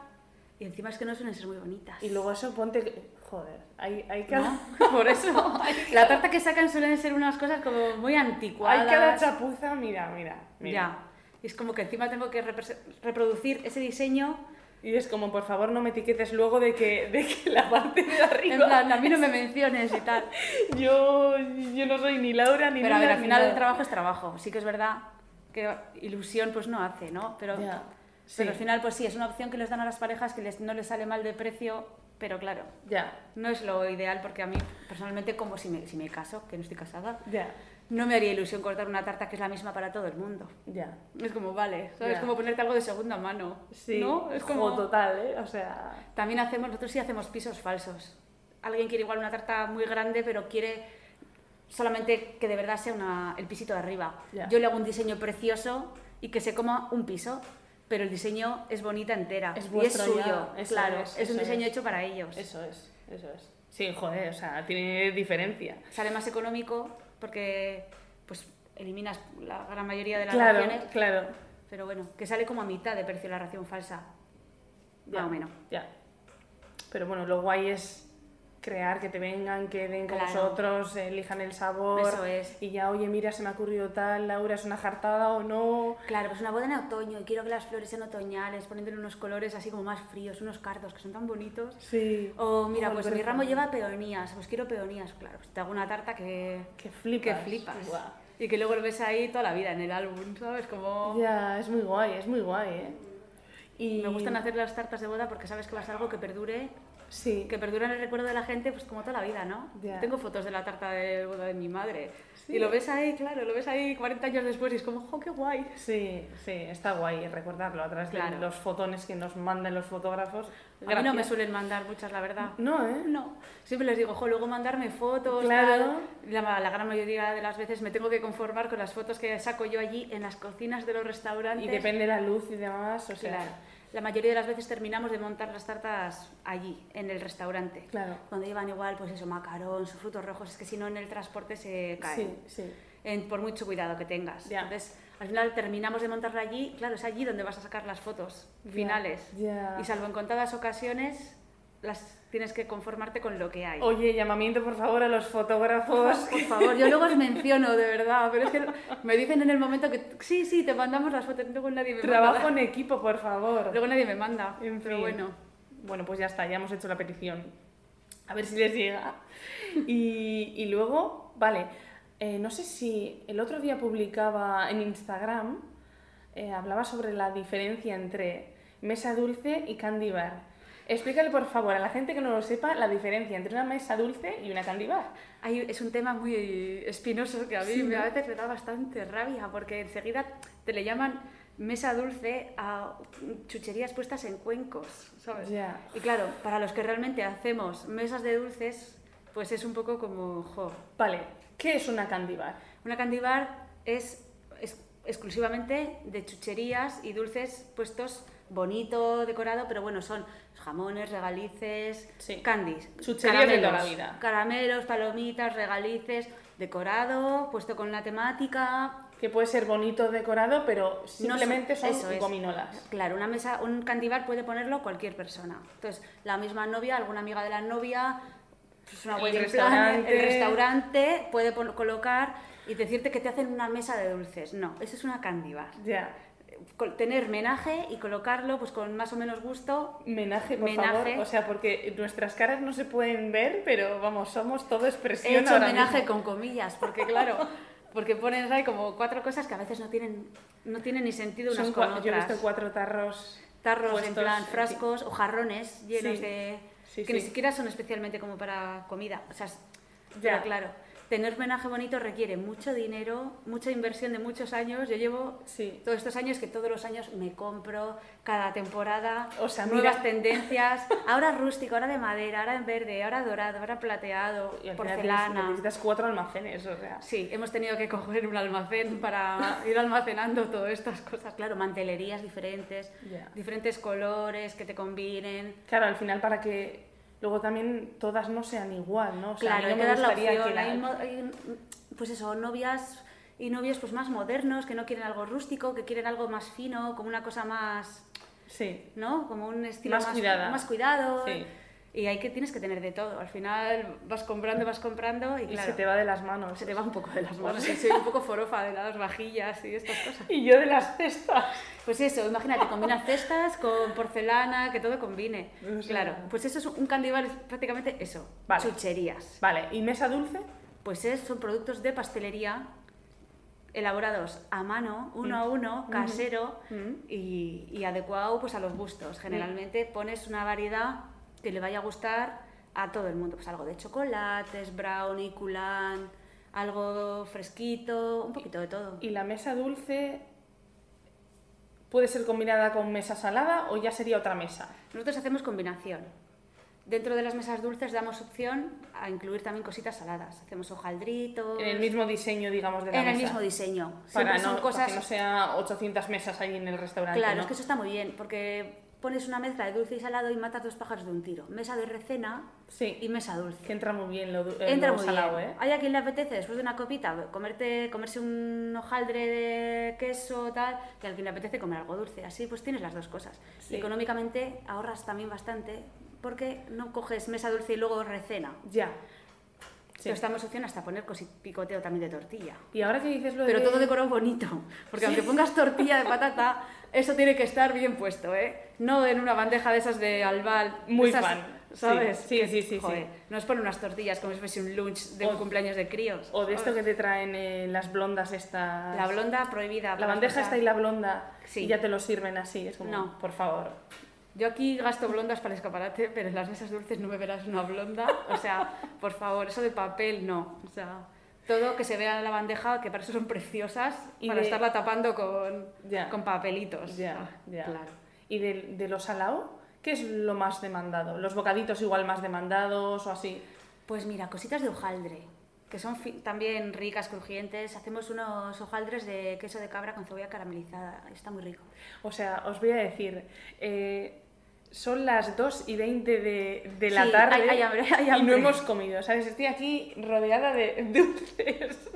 y encima es que no suelen ser muy bonitas. Y luego eso ponte... que- Joder, hay, hay cada... ¿No? Por eso, la tarta que sacan suelen ser unas cosas como muy anticuadas. Hay cada chapuza, mira, mira, mira. Ya. Y es como que encima tengo que reproducir ese diseño. Y es como, por favor, no me etiquetes luego de que, de que la parte de arriba... En plan, a mí no me menciones y tal. Yo, yo no soy ni Laura ni Pero a ver, al final el trabajo es trabajo. Sí que es verdad que ilusión pues no hace, ¿no? Pero, Ya, sí. pero al final pues sí, es una opción que les dan a las parejas que les, no les sale mal de precio, pero claro, Ya, no es lo ideal porque a mí personalmente como si me, si me caso, que no estoy casada, ya, no me haría ilusión cortar una tarta que es la misma para todo el mundo. ya. Es como, vale, ¿sabes? Ya. como ponerte algo de segunda mano, Sí, ¿no? Es jo, como... total, ¿eh? O sea... También hacemos, nosotros sí hacemos pisos falsos. Alguien quiere igual una tarta muy grande, pero quiere solamente que de verdad sea una- el pisito de arriba. Yo le hago un diseño precioso y que se coma un piso, pero el diseño es bonita entera. Es y es suyo, ya, eso claro. es, Es, un diseño es. hecho para ellos. Eso es, eso es. Sí, joder, o sea, tiene diferencia. Sale más económico porque pues eliminas la gran mayoría de las Claro, raciones, claro. pero bueno, que sale como a mitad de precio la ración falsa. Ya, Más o menos. Ya. Pero bueno, lo guay es crear, que te vengan, queden con Claro. vosotros, elijan el sabor. Eso es. Y ya, oye, mira, se me ha ocurrido tal, Laura, es una jartada o no. Claro, pues una boda en otoño y quiero que las flores sean otoñales, poniéndole unos colores así como más fríos, unos cardos que son tan bonitos. Sí. O mira, pues mi ramo lleva peonías, pues quiero peonías, claro, pues te hago una tarta que, Que flipas. que flipas. Y que luego lo ves ahí toda la vida en el álbum, ¿sabes? Como... Ya, es muy guay, es muy guay, ¿eh? Y Me gustan hacer las tartas de boda porque sabes que va a ser algo que perdure, Sí. que perdure en el recuerdo de la gente, pues como toda la vida, ¿no? Ya. Tengo fotos de la tarta de boda de mi madre. Sí. Y lo ves ahí, claro, lo ves ahí 40 años después y es como, ¡oh, qué guay! Sí, sí, está guay recordarlo a través Claro. de los fotones que nos mandan los fotógrafos. A mí no me suelen mandar muchas, la verdad. No, ¿eh? No, siempre les digo, jo, luego mandarme fotos. Claro. tal". La, la gran mayoría de las veces me tengo que conformar con las fotos que saco yo allí en las cocinas de los restaurantes. Y depende de la luz y demás, o sea... Claro. La mayoría de las veces terminamos de montar las tartas allí, en el restaurante. Claro. Cuando llevan igual, pues eso, macarón, sus frutos rojos, es que si no en el transporte se caen. Sí, sí. En- por mucho cuidado que tengas. Ya. Entonces, al final terminamos de montarla allí, claro, es allí donde vas a sacar las fotos finales. ya. Y salvo en contadas ocasiones, las tienes que conformarte con lo que hay. Oye, llamamiento por favor a los fotógrafos. Por favor, yo luego os menciono, de verdad, pero es que me dicen en el momento que sí, sí, te mandamos las fotos, luego nadie me Trabajo en equipo, por favor. Luego nadie me manda, En pero fin. bueno. Bueno, pues ya está, ya hemos hecho la petición. A ver si les llega. Y, y luego, vale, eh, no sé si el otro día publicaba en Instagram, eh, hablaba sobre la diferencia entre mesa dulce y candy bar. Explícale, por favor, a la gente que no lo sepa, la diferencia entre una mesa dulce y una candy bar. Es un tema muy espinoso que a mí Sí, me- ¿no? a veces me da bastante rabia porque enseguida te le llaman mesa dulce a chucherías puestas en cuencos, ¿sabes? Y claro, para los que realmente hacemos mesas de dulces, pues es un poco como, jo, Vale, ¿qué es una candy bar? Una candy bar es, es exclusivamente de chucherías y dulces puestos bonito, decorado, pero bueno, son jamones, regalices, Sí. candies. Chucherías de toda la vida. Caramelos, palomitas, regalices, decorado, puesto con la temática. Que puede ser bonito decorado, pero No simplemente son eso es. gominolas. Claro, una mesa, un candy bar puede ponerlo cualquier persona. Entonces, la misma novia, alguna amiga de la novia, pues una El restaurante. el restaurante puede colocar y decirte que te hacen una mesa de dulces. No, eso es una candy bar. Ya. Tener menaje y colocarlo pues con más o menos gusto. Menaje, por Menaje. favor. O sea, porque nuestras caras no se pueden ver, pero vamos, somos todo He expresión hecho ahora mismo. con comillas, porque claro, porque pones ahí como cuatro cosas que a veces no tienen, no tienen ni sentido unas Son con otras. Yo he visto cuatro tarros. tarros en plan sí. frascos o jarrones llenos Sí. de Sí, que ni siquiera son especialmente como para comida o sea Ya. claro tener homenaje bonito requiere mucho dinero mucha inversión de muchos años yo llevo Sí. todos estos años que todos los años me compro cada temporada O sea, tendencias ahora rústico ahora de madera ahora en verde ahora dorado ahora plateado Y porcelana necesitas cuatro almacenes, o sea. Sí, hemos tenido que coger un almacén para ir almacenando todas estas cosas. Claro, mantelerías diferentes, diferentes colores que te combinen. Claro, al final para que luego también todas no sean igual, ¿no? O sea, Claro, hay que dar la opción. que la- Hay pues eso, novias y novios pues más modernos, que no quieren algo rústico, que quieren algo más fino, como una cosa más, Sí. ¿no? Como un estilo Más más, cuidada. más cuidado. Sí. Y hay que tienes que tener de todo. Al final vas comprando, vas comprando y, Y claro, se te va de las manos. se te va un poco de las manos. Soy un poco forofa de las vajillas y estas cosas. Y yo de las cestas. Pues eso, imagínate, combinar cestas con porcelana, que todo combine. Claro, pues eso es un candy bar, es prácticamente eso, Vale. chucherías. Vale, ¿y mesa dulce? Pues es, son productos de pastelería elaborados a mano, uno Mm. a uno, casero Mm. y, y adecuado pues, a los gustos. Generalmente pones una variedad que le vaya a gustar a todo el mundo. Pues algo de chocolates, brownie, culán, algo fresquito, un poquito de todo. ¿Y la mesa dulce puede ser combinada con mesa salada o ya sería otra mesa? Nosotros hacemos combinación. Dentro de las mesas dulces damos opción a incluir también cositas saladas. Hacemos hojaldritos. En el mismo diseño, digamos, de la en el mesa. mismo diseño. Para no, son para cosas. que no sea 800 mesas ahí en el restaurante, Claro, ¿no? es que eso está muy bien, porque pones una mezcla de dulce y salado y matas dos pájaros de un tiro. Mesa de recena Sí, y mesa dulce. que entra muy bien lo, eh, Entra lo muy salado, bien. ¿eh? Hay a quien le apetece después de una copita comerte, comerse un hojaldre de queso tal, y a quien le apetece comer algo dulce. Así pues tienes las dos cosas. Sí. Económicamente ahorras también bastante porque no coges mesa dulce y luego recena. Ya. Sí. Pero estamos opción hasta poner picoteo también de tortilla. Y ahora que dices lo Pero de... todo decorado bonito, porque aunque pongas tortilla de patata, eso tiene que estar bien puesto, ¿eh? No en una bandeja de esas de albal. Muy esas fan. ¿sabes? Sí, sí, sí, joder, sí. No es poner unas tortillas como si fuese un lunch de O- un cumpleaños de críos. O de esto que te traen eh, las blondas estas... La blonda prohibida. La bandeja está y la blonda Sí. y ya te lo sirven así. Es como, No. por favor. Yo aquí gasto blondas para el escaparate, pero en las mesas dulces no me verás una blonda. O sea, por favor, eso de papel no. O sea, todo que se vea en la bandeja, que para eso son preciosas, Y para de- estarla tapando con, con papelitos. Ya, Ah, ya. Claro. ¿Y de, de lo salado? ¿Qué es lo más demandado? ¿Los bocaditos igual más demandados o así? Pues mira, cositas de hojaldre, que son también ricas, crujientes. Hacemos unos hojaldres de queso de cabra con cebolla caramelizada. Está muy rico. O sea, os voy a decir, eh, son las 2 y 20 de, de la Sí, tarde hay- hay hambre, hay y no hambre. hemos comido, ¿sabes? Estoy aquí rodeada de dulces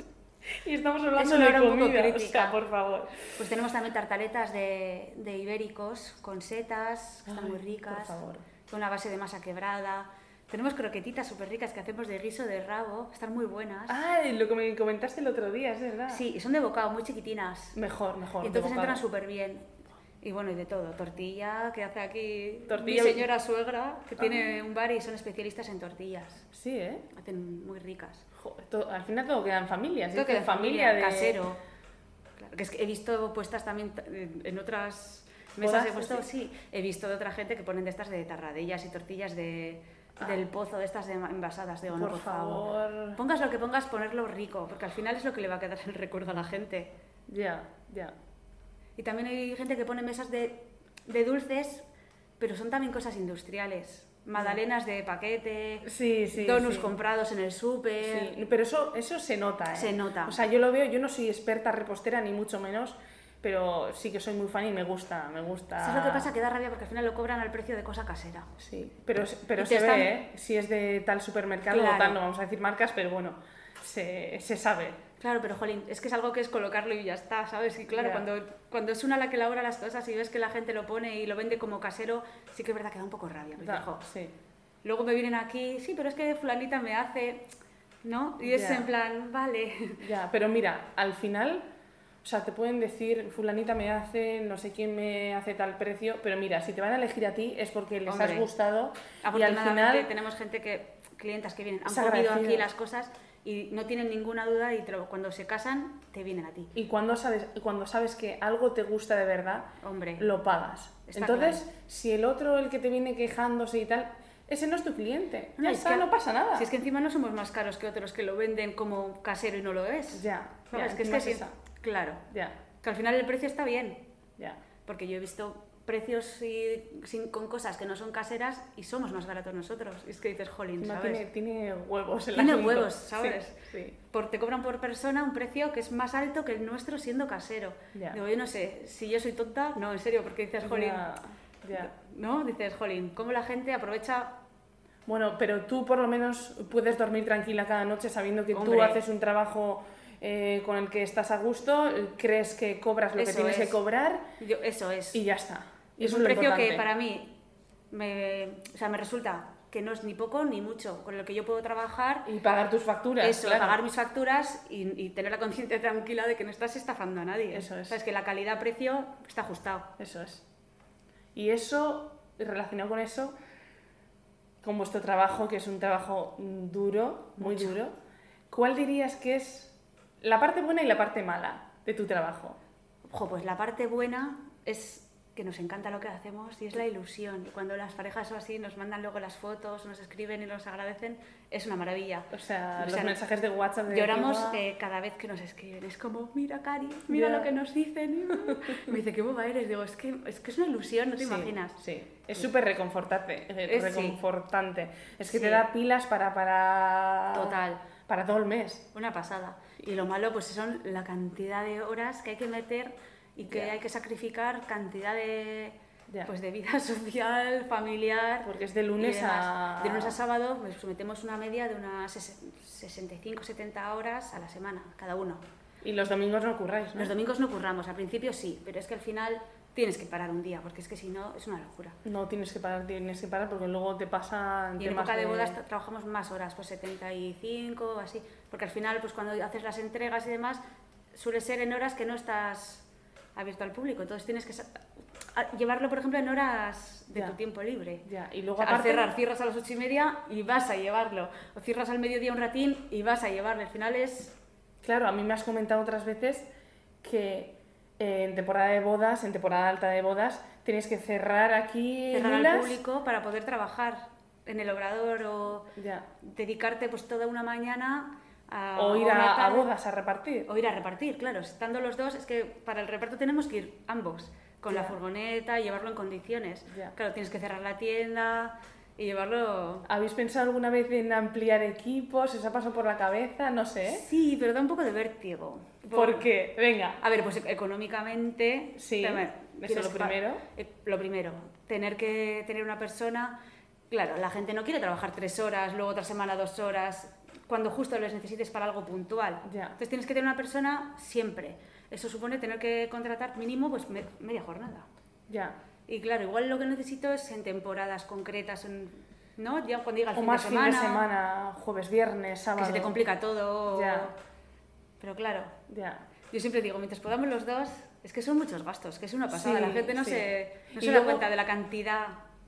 y estamos hablando Es de hora un poco comida. O sea, por favor. Pues tenemos también tartaletas de, de ibéricos con setas, que están Ay, muy por ricas, favor. con una base de masa quebrada. Tenemos croquetitas súper ricas que hacemos de guiso de rabo, están muy buenas. Ay, lo que me comentaste el otro día, es verdad. Sí, son de bocado, muy chiquitinas. Mejor, mejor. y entonces entran súper bien. Y bueno, y de todo. Tortilla, que hace aquí Tortilla- mi señora suegra, que tiene un bar y son especialistas en tortillas. Sí, ¿eh? Hacen muy ricas. Jo, to- al final todo queda en familia. Todo que En familia, de... casero. Claro, que es que he visto puestas también en otras mesas, ¿Bodas, he puesto, sí? sí, he visto de otra gente que ponen de estas de tarradillas y tortillas de, del pozo, de estas de envasadas. Digo, no, Ah. Por por favor. favor. Pongas lo que pongas, ponerlo rico, porque al final es lo que le va a quedar el recuerdo a la gente. Ya, ya. Y también hay gente que pone mesas de, de dulces, pero son también cosas industriales. Magdalenas de paquete, Sí, sí. donuts sí. comprados en el súper. Sí, pero eso, eso se nota, ¿eh? Se nota. O sea, yo lo veo, yo no soy experta repostera ni mucho menos, pero sí que soy muy fan y me gusta, me gusta. ¿Sabes lo que pasa? Que da rabia porque al final lo cobran al precio de cosa casera. Sí, pero, pero se ve, ¿eh? Si es de tal supermercado Claro. o tal, no vamos a decir marcas, pero bueno, se, se sabe. Claro, pero jolín, es que es algo que es colocarlo y ya está, ¿sabes? Y claro, Ya. cuando, cuando es una la que elabora las cosas y ves que la gente lo pone y lo vende como casero, sí que es verdad que da un poco rabia. porque, Da- jo, sí. Luego me vienen aquí, sí, pero es que fulanita me hace, ¿no? Y es Ya. en plan, vale. Ya, pero mira, al final, o sea, te pueden decir, fulanita me hace, no sé quién me hace tal precio, pero mira, si te van a elegir a ti es porque les has Hombre. gustado y al final... tenemos gente que, clientas que vienen, han comido aquí las cosas y no tienen ninguna duda y lo- cuando se casan te vienen a ti. Y cuando sabes, cuando sabes que algo te gusta de verdad, Hombre, lo pagas. Entonces, si el otro, el que te viene quejándose y tal, ese no es tu cliente. No, ya es está, que- no pasa nada. si es que encima no somos más caros que otros que lo venden como casero y no lo es. Ya, es que es claro, Ya, que al final el precio está bien, ya. porque yo he visto precios y- sin- con cosas que no son caseras y somos más baratos nosotros. Y es que dices, jolín, ¿sabes? tiene, tiene huevos el Tiene asunto. huevos, ¿sabes? Sí, Por, te cobran por persona un precio que es más alto que el nuestro siendo casero. Digo, yo no sé, si yo soy tonta, no, en serio, porque dices, jolín. ¿no? Dices, jolín, ¿cómo la gente aprovecha Bueno, pero tú por lo menos puedes dormir tranquila cada noche sabiendo que tú Hombre. haces un trabajo eh, con el que estás a gusto, crees que cobras lo que tienes es. que cobrar Yo, eso es. y ya está. Y es un precio que para mí me, o sea, me resulta que no es ni poco ni mucho, con lo que yo puedo trabajar, Y pagar tus facturas. eso, claro. pagar mis facturas y, y tener la conciencia tranquila de que no estás estafando a nadie. Eso es. Sabes que la calidad-precio está ajustado. Eso es. Y eso, relacionado con eso, con vuestro trabajo, que es un trabajo mm, duro, muy Mucho. duro, ¿cuál dirías que es la parte buena y la parte mala de tu trabajo? Ojo, pues la parte buena es que nos encanta lo que hacemos y es la ilusión. Y cuando las parejas o así nos mandan luego las fotos, nos escriben y nos agradecen, es una maravilla. O sea, O los sea, mensajes de WhatsApp de Lloramos eh, cada vez que nos escriben. Es como, mira, Cari, mira Ya. lo que nos dicen. Me dice, qué boba eres. Digo, es que es, que es una ilusión, no te Sí, imaginas. Sí, es súper reconfortante. eh, Es- sí. reconfortante. Es que Sí. te da pilas para, para, Total. para todo el mes. Una pasada. Y lo malo, pues son la cantidad de horas que hay que meter y que Ya. hay que sacrificar, cantidad de, Ya. pues de vida social, familiar. Porque es de lunes a... De lunes a sábado, pues metemos una media de unas 65, 70 horas a la semana, cada uno. Y los domingos no curráis, ¿no? Los domingos no curramos, al principio sí, pero es que al final tienes que parar un día, porque es que si no, es una locura. No tienes que parar, tienes que parar porque luego te pasan Y en época de bodas tra- trabajamos más horas, pues 75 o así, porque al final, pues cuando haces las entregas y demás, suele ser en horas que no estás abierto al público, entonces tienes que llevarlo, por ejemplo, en horas de Ya. tu tiempo libre. Ya, y luego O sea, al aparte... cerrar, cierras a las ocho y media y vas a llevarlo. O cierras al mediodía un ratín y vas a llevarlo. Al final es... Claro, a mí me has comentado otras veces que eh, en temporada de bodas, en temporada alta de bodas, tienes que cerrar aquí cerrar al lulas. público para poder trabajar en el obrador o Ya. dedicarte pues toda una mañana a, O ir a, a bodas a repartir. O ir a repartir, claro. Estando los dos, es que para el reparto tenemos que ir ambos, con la Ya. furgoneta y llevarlo en condiciones. Ya. Claro, tienes que cerrar la tienda y llevarlo... ¿Habéis pensado alguna vez en ampliar equipos? ¿Os ha pasado por la cabeza? No sé. Sí, pero da un poco de vértigo. ¿Por qué? Venga. A ver, pues económicamente... Sí, también eso lo primero. eh, lo primero, tener que tener una persona... Claro, la gente no quiere trabajar tres horas, luego otra semana dos horas, cuando justo les necesites para algo puntual. Ya. Entonces tienes que tener una persona siempre. Eso supone tener que contratar mínimo pues me- media jornada. Ya. Y claro, igual lo que necesito es en temporadas concretas, en- ¿no? Ya cuando llega el O fin más de fin semana, de semana, jueves, viernes, que sábado. se te complica todo. Ya. Pero claro, Ya. yo siempre digo, mientras podamos los dos, es que son muchos gastos, que es una pasada. Sí, la gente no sí. se, no se da luego- cuenta de la cantidad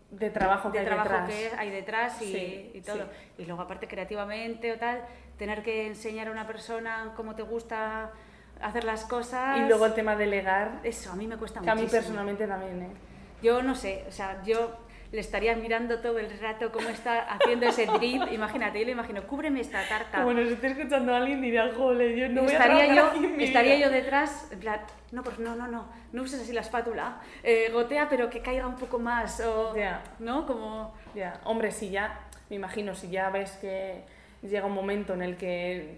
De trabajo que de hay trabajo detrás. que hay detrás y, Sí, y todo. Y luego aparte creativamente o tal, tener que enseñar a una persona cómo te gusta hacer las cosas. Y luego el tema de delegar, Eso, a mí me cuesta que a mí personalmente también, ¿eh? Yo no sé, o sea, yo le estaría mirando todo el rato cómo está haciendo ese drip. Imagínate, yo le imagino, cúbreme esta tarta. Como nos esté escuchando alguien diría, jole, yo no voy a estaría trabajar yo, aquí en mi estaría vida". yo detrás, en plan, no, pues no, no, no, no uses así la espátula, eh, gotea pero que caiga un poco más, o, Ya. ¿no? Como, Ya, hombre, si ya, me imagino, si ya ves que llega un momento en el que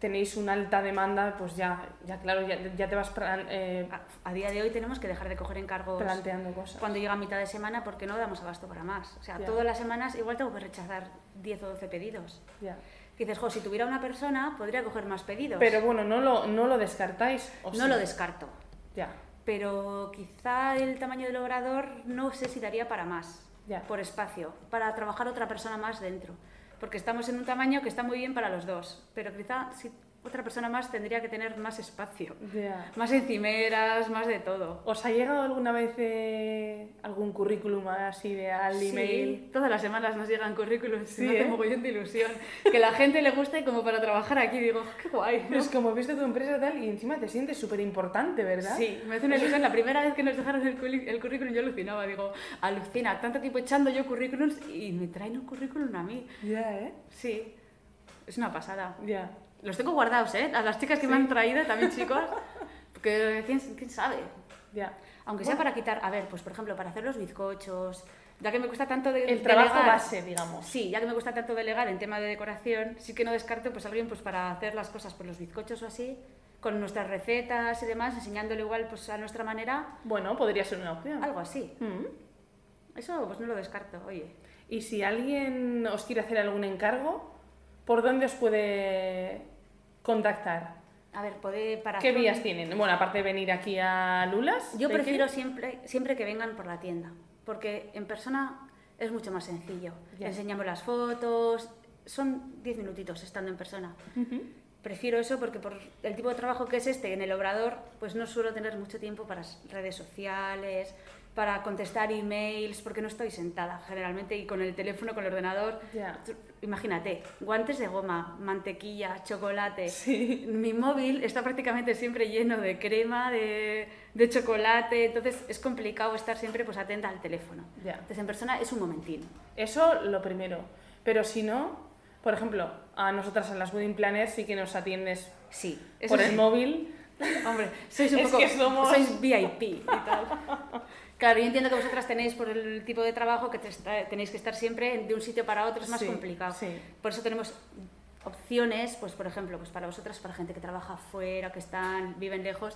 tenéis una alta demanda, pues ya, ya claro, ya, ya te vas eh, a, a día de hoy tenemos que dejar de coger encargos planteando cosas. cuando llega mitad de semana porque no damos abasto para más. O sea, Ya. todas las semanas igual tengo que rechazar 10 o 12 pedidos. Ya. Dices, jo, si tuviera una persona podría coger más pedidos. Pero bueno, no lo, no lo descartáis. ¿o no sí? lo descarto. Ya, pero quizá el tamaño del obrador no sé si daría para más, por espacio, para trabajar otra persona más dentro. Porque estamos en un tamaño que está muy bien para los dos, pero quizá si otra persona más tendría que tener más espacio, ya. más encimeras, más de todo. ¿Os ha llegado alguna vez eh, algún currículum así de al email? Sí, todas las semanas nos llegan currículums, Sí, hace ¿eh? mogollón de ilusión. Que la gente le guste como para trabajar aquí, digo, qué guay. ¿no? Es como viste tu empresa tal y encima te sientes súper importante, ¿verdad? Sí, me hace una ilusión. La primera vez que nos dejaron el, currículum yo alucinaba. Digo, alucina, tanto tiempo echando yo currículums y me traen un currículum a mí. Ya, ¿eh? Sí, es una pasada. Ya. Los tengo guardados, ¿eh? A las chicas que me han traído, también chicos, porque ¿quién, quién sabe. Ya. Aunque sea para quitar, a ver, pues por ejemplo, para hacer los bizcochos, ya que me cuesta tanto de, El trabajo delegar- base, digamos. Sí, ya que me gusta tanto delegar en tema de decoración, sí que no descarto pues alguien pues para hacer las cosas, pues los bizcochos o así, con nuestras recetas y demás, enseñándolo igual pues a nuestra manera, Bueno, podría ser una opción. algo así. Mm. Eso pues no lo descarto, oye. Y si alguien os quiere hacer algún encargo, ¿por dónde os puede contactar? A ver, puede para ¿Qué un- vías tienen? Bueno, aparte de venir aquí a Lulas. Yo ¿de prefiero qué? siempre, siempre que vengan por la tienda, porque en persona es mucho más sencillo. Ya. Enseñamos las fotos, son 10 minutitos estando en persona. Prefiero eso porque por el tipo de trabajo que es este en el obrador, pues no suelo tener mucho tiempo para redes sociales, para contestar emails, porque no estoy sentada generalmente y con el teléfono, con el ordenador. Tú- Imagínate, guantes de goma, mantequilla, chocolate. Sí. Mi móvil está prácticamente siempre lleno de crema, de, de chocolate, entonces es complicado estar siempre pues atenta al teléfono. Ya. Entonces en persona es un momentín. Eso lo primero. Pero si no, por ejemplo, a nosotras en las Wedding Planners sí que nos atiendes Sí, por sí. el móvil. Hombre, sois un Es poco. que somos- Sois VIP y tal. Claro, yo entiendo que vosotras tenéis, por el tipo de trabajo, que tenéis que estar siempre de un sitio para otro, es más Sí, complicado. sí. Por eso tenemos opciones, pues por ejemplo, pues para vosotras, para gente que trabaja fuera, que están, viven lejos,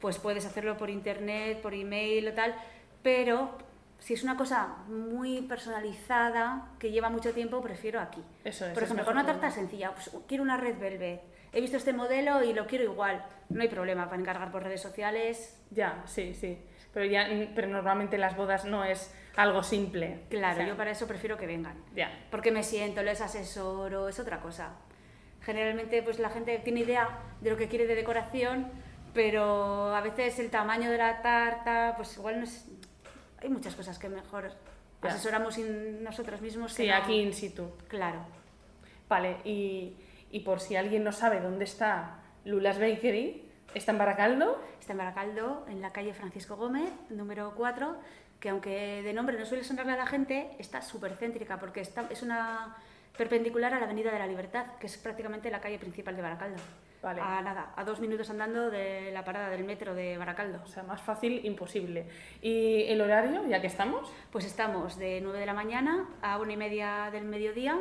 pues puedes hacerlo por internet, por email o tal, pero si es una cosa muy personalizada, que lleva mucho tiempo, prefiero aquí. Eso es. Por ejemplo, con una tarta sencilla, pues, quiero una red velvet. He visto este modelo y lo quiero igual. No hay problema para encargar por redes sociales. Ya, sí, sí. Pero, ya, pero normalmente las bodas no es algo simple. Claro, O sea, yo para eso prefiero que vengan. Ya. Porque me siento, les asesoro, es otra cosa. Generalmente pues la gente tiene idea de lo que quiere de decoración, pero a veces el tamaño de la tarta, pues igual no es... hay muchas cosas que mejor Ya. asesoramos in- nosotros mismos. que Sí, no- aquí in situ. Claro. Vale, y, y por si alguien no sabe dónde está Lula's Bakery, ¿está en Baracaldo? Está en Baracaldo, en la calle Francisco Gómez, número 4, que aunque de nombre no suele sonarle a la gente, está súper céntrica porque está, es una perpendicular a la Avenida de la Libertad, que es prácticamente la calle principal de Baracaldo. Vale. A nada, a dos minutos andando de la parada del metro de Baracaldo. O sea, más fácil imposible. ¿Y el horario, ya que estamos? Pues estamos de 9 de la mañana a 1 y media del mediodía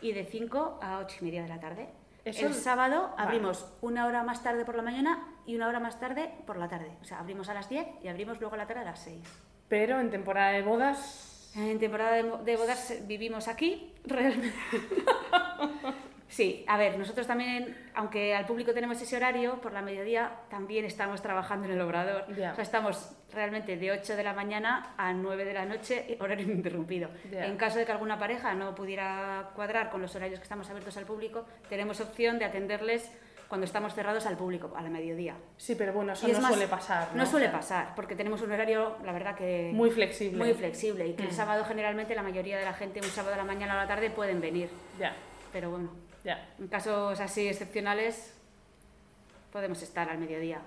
y de 5 a 8 y media de la tarde. Eso- El sábado Vale. abrimos una hora más tarde por la mañana y una hora más tarde por la tarde. O sea, abrimos a las 10 y abrimos luego a la tarde a las 6. Pero en temporada de bodas... En temporada de, bodas vivimos aquí, realmente. Sí, a ver, nosotros también, aunque al público tenemos ese horario, por la mediodía también estamos trabajando en el obrador. O sea, estamos realmente de 8 de la mañana a 9 de la noche, horario ininterrumpido. Ya. En caso de que alguna pareja no pudiera cuadrar con los horarios que estamos abiertos al público, tenemos opción de atenderles cuando estamos cerrados al público, a la mediodía. Sí, pero bueno, eso Y es no más, suele pasar. No ¿no? suele pasar, porque tenemos un horario, la verdad que... Muy flexible. Muy flexible y que el Mm. sábado generalmente la mayoría de la gente un sábado a la mañana o a la tarde pueden venir. Ya, Pero bueno, ya. en casos así excepcionales podemos estar al mediodía.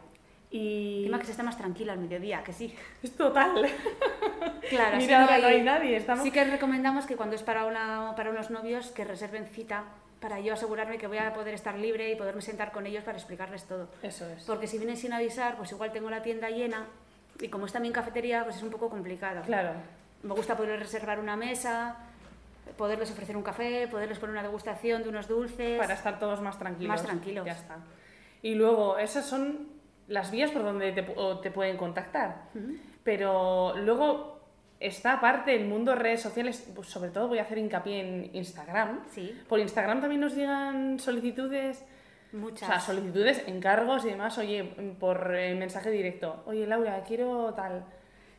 Y... Encima que se está más tranquilo al mediodía, que sí. Es total. Claro, Mira, ahora hay- no hay nadie, estamos... Sí que recomendamos que cuando es para, una, para unos novios que reserven cita para yo asegurarme que voy a poder estar libre y poderme sentar con ellos para explicarles todo. Eso es. Porque si vienen sin avisar, pues igual tengo la tienda llena y como es también cafetería, pues es un poco complicado. Claro. Me gusta poder reservar una mesa, poderles ofrecer un café, poderles poner una degustación de unos dulces. Para estar todos más tranquilos. Más tranquilos. Ya está. Y luego, esas son las vías por donde te, pueden contactar. Pero luego está aparte el mundo de redes sociales, pues sobre todo voy a hacer hincapié en Instagram. Sí, Por Instagram también nos llegan solicitudes, o muchas. sea, solicitudes, encargos y demás, oye, por eh, mensaje directo. Oye, Laura, quiero tal.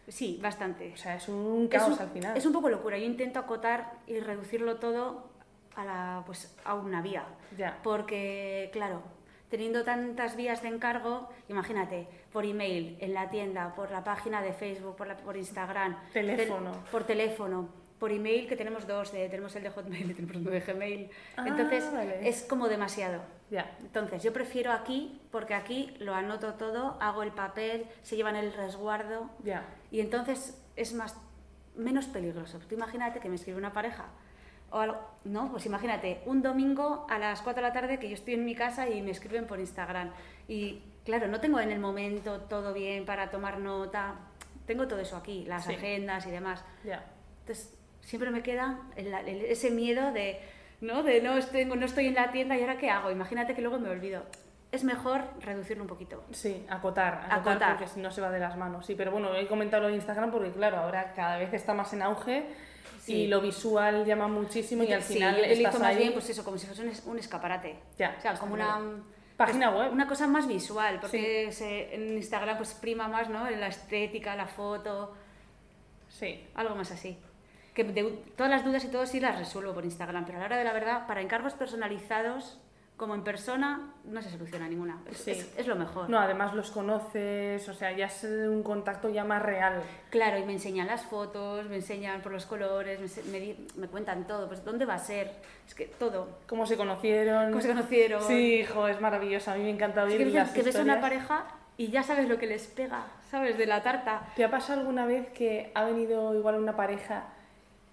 Sí, bastante. O sea, es un Es caos un- al final. Es un poco locura. Yo intento acotar y reducirlo todo a, la, pues, a una vía. Ya. Porque, claro, teniendo tantas vías de encargo, imagínate, por email, en la tienda, por la página de Facebook, por, la- por Instagram, Teléfono. tel- por teléfono, por email, que tenemos dos, de- tenemos el de Hotmail y tenemos uno de Gmail. Ah, Entonces, vale. es como demasiado. Ya. Entonces, yo prefiero aquí, porque aquí lo anoto todo, hago el papel, se llevan el resguardo, Ya. y entonces es más menos peligroso. Tú imagínate que me escribe una pareja o algo, no, pues imagínate un domingo a las 4 de la tarde que yo estoy en mi casa y me escriben por Instagram y claro, no tengo en el momento todo bien para tomar nota. Tengo todo eso aquí, las Sí. agendas y demás. Entonces, siempre me queda el- el- ese miedo de no de no estoy, no estoy en la tienda y ahora qué hago? Imagínate que luego me olvido. Es mejor reducirlo un poquito. Sí, acotar, acotar, Acotar. porque si no se va de las manos. Sí, pero bueno, he comentado lo de Instagram porque claro, ahora cada vez está más en auge Sí. y lo visual llama muchísimo y al Sí, final yo utilizo estás más ahí. bien pues eso, como si fuese un, un escaparate. Ya, o sea, como una escaparate. Página web. Una cosa más visual, porque se- en Instagram pues prima más, ¿no? La estética, la foto, Sí, algo más así. Que de- todas las dudas y todo sí las resuelvo por Instagram, pero a la hora de la verdad, para encargos personalizados, como en persona, no se soluciona ninguna. Es, Sí. es- es lo mejor. no, además los conoces, o sea, ya es un contacto ya más real. Claro, y me enseñan las fotos, me enseñan por los colores, me, me cuentan todo, pues dónde va a ser, es que todo, Cómo se conocieron. cómo se conocieron. Sí, hijo, es maravilloso, a mí me encanta Es oír que, dices las que ves a una pareja y ya sabes lo que les pega, ¿sabes? De la tarta. ¿Te ha pasado alguna vez que ha venido igual una pareja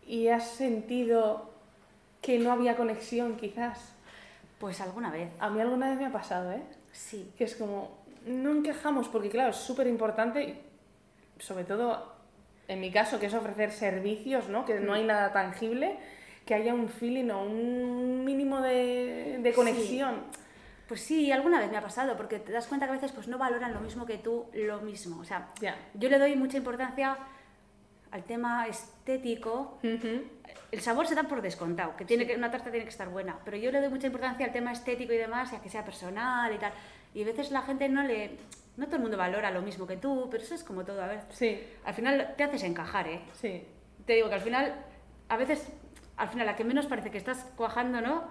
y has sentido que no había conexión quizás? Pues alguna vez, A mí alguna vez me ha pasado, ¿eh? sí. que es como, no encajamos, porque claro, es súper importante, sobre todo en mi caso, que es ofrecer servicios, ¿no? que no hay nada tangible, que haya un feeling o un mínimo de, de conexión. Pues sí, alguna vez me ha pasado, porque te das cuenta que a veces pues, no valoran lo mismo que tú, lo mismo. O sea, Ya. yo le doy mucha importancia al tema estético. Ujú. El sabor se da por descontado, que, tiene que una tarta tiene que estar buena, pero yo le doy mucha importancia al tema estético y demás, y a que sea personal y tal. Y a veces la gente no le... No todo el mundo valora lo mismo que tú, pero eso es como todo. A ver, Sí, al final te haces encajar, ¿eh? sí, te digo que al final, a veces, al final, la que menos parece que estás cuajando, ¿no?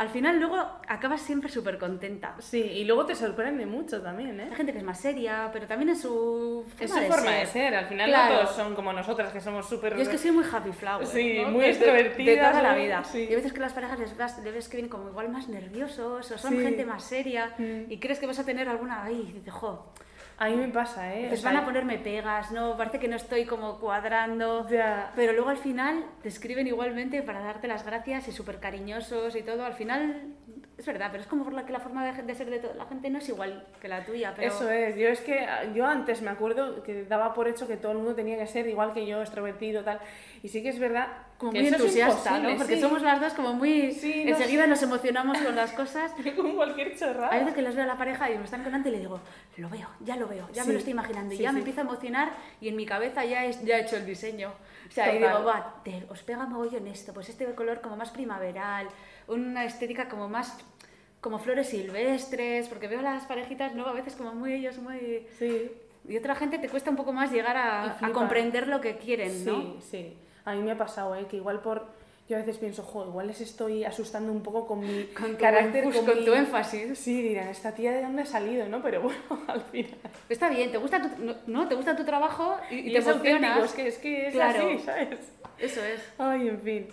Al final luego acabas siempre súper contenta. Sí, y luego te sorprende mucho también, ¿eh? Hay gente que es más seria, pero también es su forma, Es su de, forma ser. de ser, al final Claro. no todos son como nosotras, que somos súper... Yo es que soy muy happy flower. Sí, ¿no? muy extrovertida, De toda la vida. Sí. Y a veces que las parejas les, vas, les ves que vienen como igual más nerviosos o son Sí. gente más seria Mm. y crees que vas a tener alguna ahí dices, jo, A mí me pasa, ¿eh? O pues sea, van a ponerme pegas, ¿no? Parece que no estoy como cuadrando. Pero luego al final te escriben igualmente para darte las gracias y súper cariñosos y todo. Al final, es verdad, pero es como por la que la forma de, de ser de toda la gente no es igual que la tuya. Pero... Eso es, yo es que yo antes me acuerdo que daba por hecho que todo el mundo tenía que ser igual que yo, extrovertido, tal. Y sí que es verdad Como que muy entusiasta, ¿no? Porque sí. somos las dos como muy... Sí, no enseguida sé. nos emocionamos con las cosas. con cualquier chorrada. Hay veces que los veo a la pareja y me están delante y le digo, lo veo, ya lo veo, ya Sí, me lo estoy imaginando y ya me empiezo a emocionar y en mi cabeza ya, es, ya he hecho el diseño. O sea, y Total. digo, va, te- os pega mogollón esto, pues este color como más primaveral, una estética como más como flores silvestres, porque veo a las parejitas, ¿no? A veces como muy ellos, muy... Sí, Y otra gente te cuesta un poco más llegar a, a comprender lo que quieren, ¿no? sí, sí. A mí me ha pasado, ¿eh? Que igual por... Yo a veces pienso, jo, igual les estoy asustando un poco con mi Con carácter, con, con mi- tu énfasis. Sí, dirán, ¿esta tía de dónde ha salido, no? Pero bueno, al final... Está bien, te gusta tu, no, te gusta tu trabajo y, y Y te emocionas. es que es, que es Claro. así, ¿sabes? Eso es. Ay, en fin.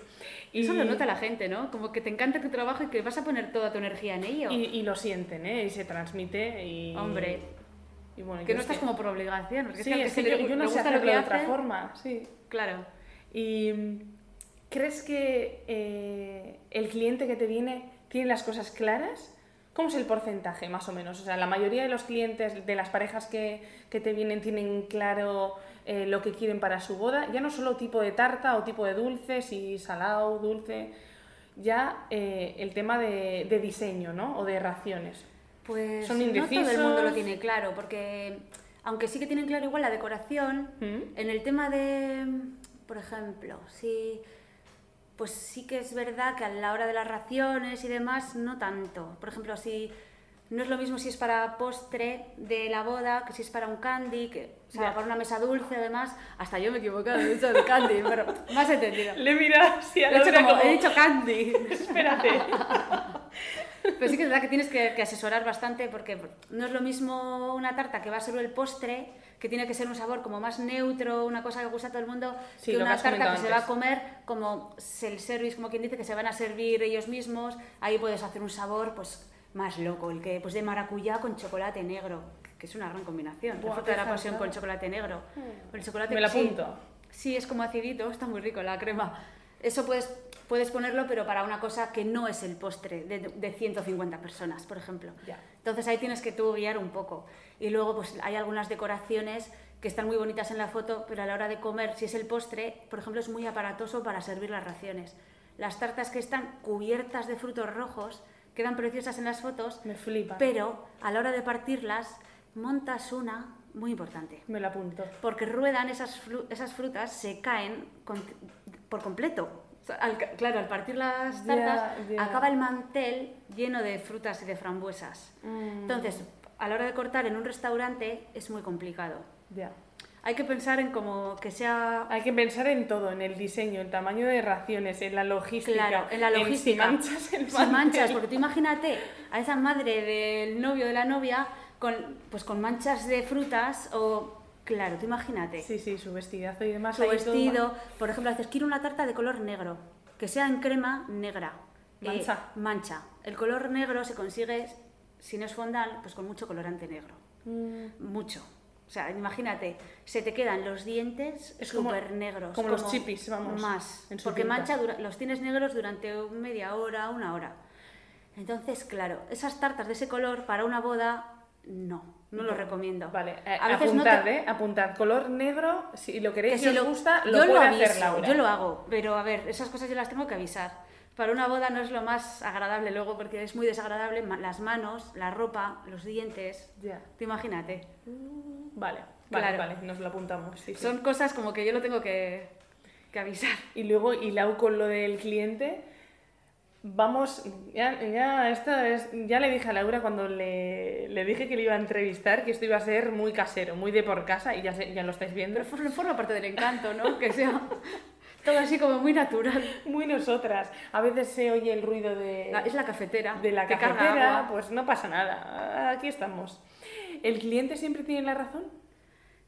Y, Eso lo nota la gente, ¿no? Como que te encanta tu trabajo y que vas a poner toda tu energía en ello. y, y lo sienten, ¿eh? Y se transmite y... Hombre, y bueno, que no es estás como por obligación, porque Sí, es que, es que que yo, le- yo no sé lo que de otra forma, sí. Claro. ¿Y crees que eh, el cliente que te viene tiene las cosas claras? ¿Cómo es el porcentaje, más o menos? O sea, la mayoría de los clientes, de las parejas que, que te vienen, tienen claro eh, lo que quieren para su boda. Ya no solo tipo de tarta o tipo de dulce, si salado, dulce. Ya eh, el tema de, de diseño, ¿no? O de raciones. Pues Son no todo el indecisos. mundo lo tiene claro, porque aunque sí que tienen claro igual la decoración, ¿Mm? en el tema de, por ejemplo, si pues sí que es verdad que a la hora de las raciones y demás no tanto. Por ejemplo, si no es lo mismo si es para postre de la boda que si es para un candy, que, o sea, Ya. para una mesa dulce además, hasta yo me he equivocado, he dicho de candy, pero más entendido. Le así a He dicho, Laura como, como, he dicho candy. espérate. Pero sí que es verdad que tienes que, que asesorar bastante porque no es lo mismo una tarta que va a ser el postre, que tiene que ser un sabor como más neutro, una cosa que gusta a todo el mundo, Sí, que una tarta que se va a comer como self-service, como quien dice, que se van a servir ellos mismos. Ahí puedes hacer un sabor pues más loco, el que pues de maracuyá con chocolate negro, que es una gran combinación. Buah, la fruta de la pasión con chocolate negro. El chocolate Me la sí. apunto. Sí, es como acidito, está muy rico la crema. Eso puedes, puedes ponerlo, pero para una cosa que no es el postre de, de 150 personas, por ejemplo. Ya. Entonces ahí tienes que tú guiar un poco. Y luego pues hay algunas decoraciones que están muy bonitas en la foto, pero a la hora de comer, si es el postre, por ejemplo, es muy aparatoso para servir las raciones. Las tartas que están cubiertas de frutos rojos quedan preciosas en las fotos, Me flipa. pero a la hora de partirlas montas una muy importante Me la apunto. porque ruedan esas, fru- esas frutas, se caen con- por completo. Al claro, al partir las tartas, ya. acaba el mantel lleno de frutas y de frambuesas. Mm. Entonces, a la hora de cortar en un restaurante es muy complicado. Ya. Hay que pensar en como que sea... Hay que pensar en todo, en el diseño, el tamaño de raciones, en la logística. Claro, en la logística. si manchas el Si manchas, porque tú imagínate a esa madre del novio o de la novia con, pues con manchas de frutas o... Claro, tú imagínate. Sí, sí, su vestidazo y demás. su todo vestido. Por ejemplo, haces, quiero una tarta de color negro, que sea en crema negra. Eh, Mancha. mancha. El color negro se consigue, si no es fondant, pues con mucho colorante negro. Mm, Mucho. O sea, imagínate, se te quedan los dientes súper negros. como los chipis, vamos, Más. Porque mancha, dura- los tienes negros durante media hora, una hora. Entonces, claro, esas tartas de ese color para una boda, no, no lo recomiendo. Vale, eh, A veces no te- apuntad, ¿eh? Apuntad. Color negro, si lo queréis que si os lo- gusta, yo lo puede aviso, hacer Laura. Yo lo hago, pero a ver, esas cosas yo las tengo que avisar. Para una boda no es lo más agradable luego porque es muy desagradable las manos, la ropa, los dientes. Ya. Tú imagínate. Vale, vale, Claro. vale, nos lo apuntamos. sí, sí. Son cosas como que yo lo tengo que, que avisar. Y luego, y Lau con lo del cliente, vamos, ya, ya, esto es, ya le dije a Laura cuando le, le dije que le iba a entrevistar que esto iba a ser muy casero, muy de por casa, y ya, se- ya lo estáis viendo. Pero forma parte del encanto, ¿no? Que sea... Todo así como muy natural. Muy nosotras. A veces se oye el ruido de, La- es la cafetera. de la que cafetera, agua. pues no pasa nada. Aquí estamos. ¿El cliente siempre tiene la razón?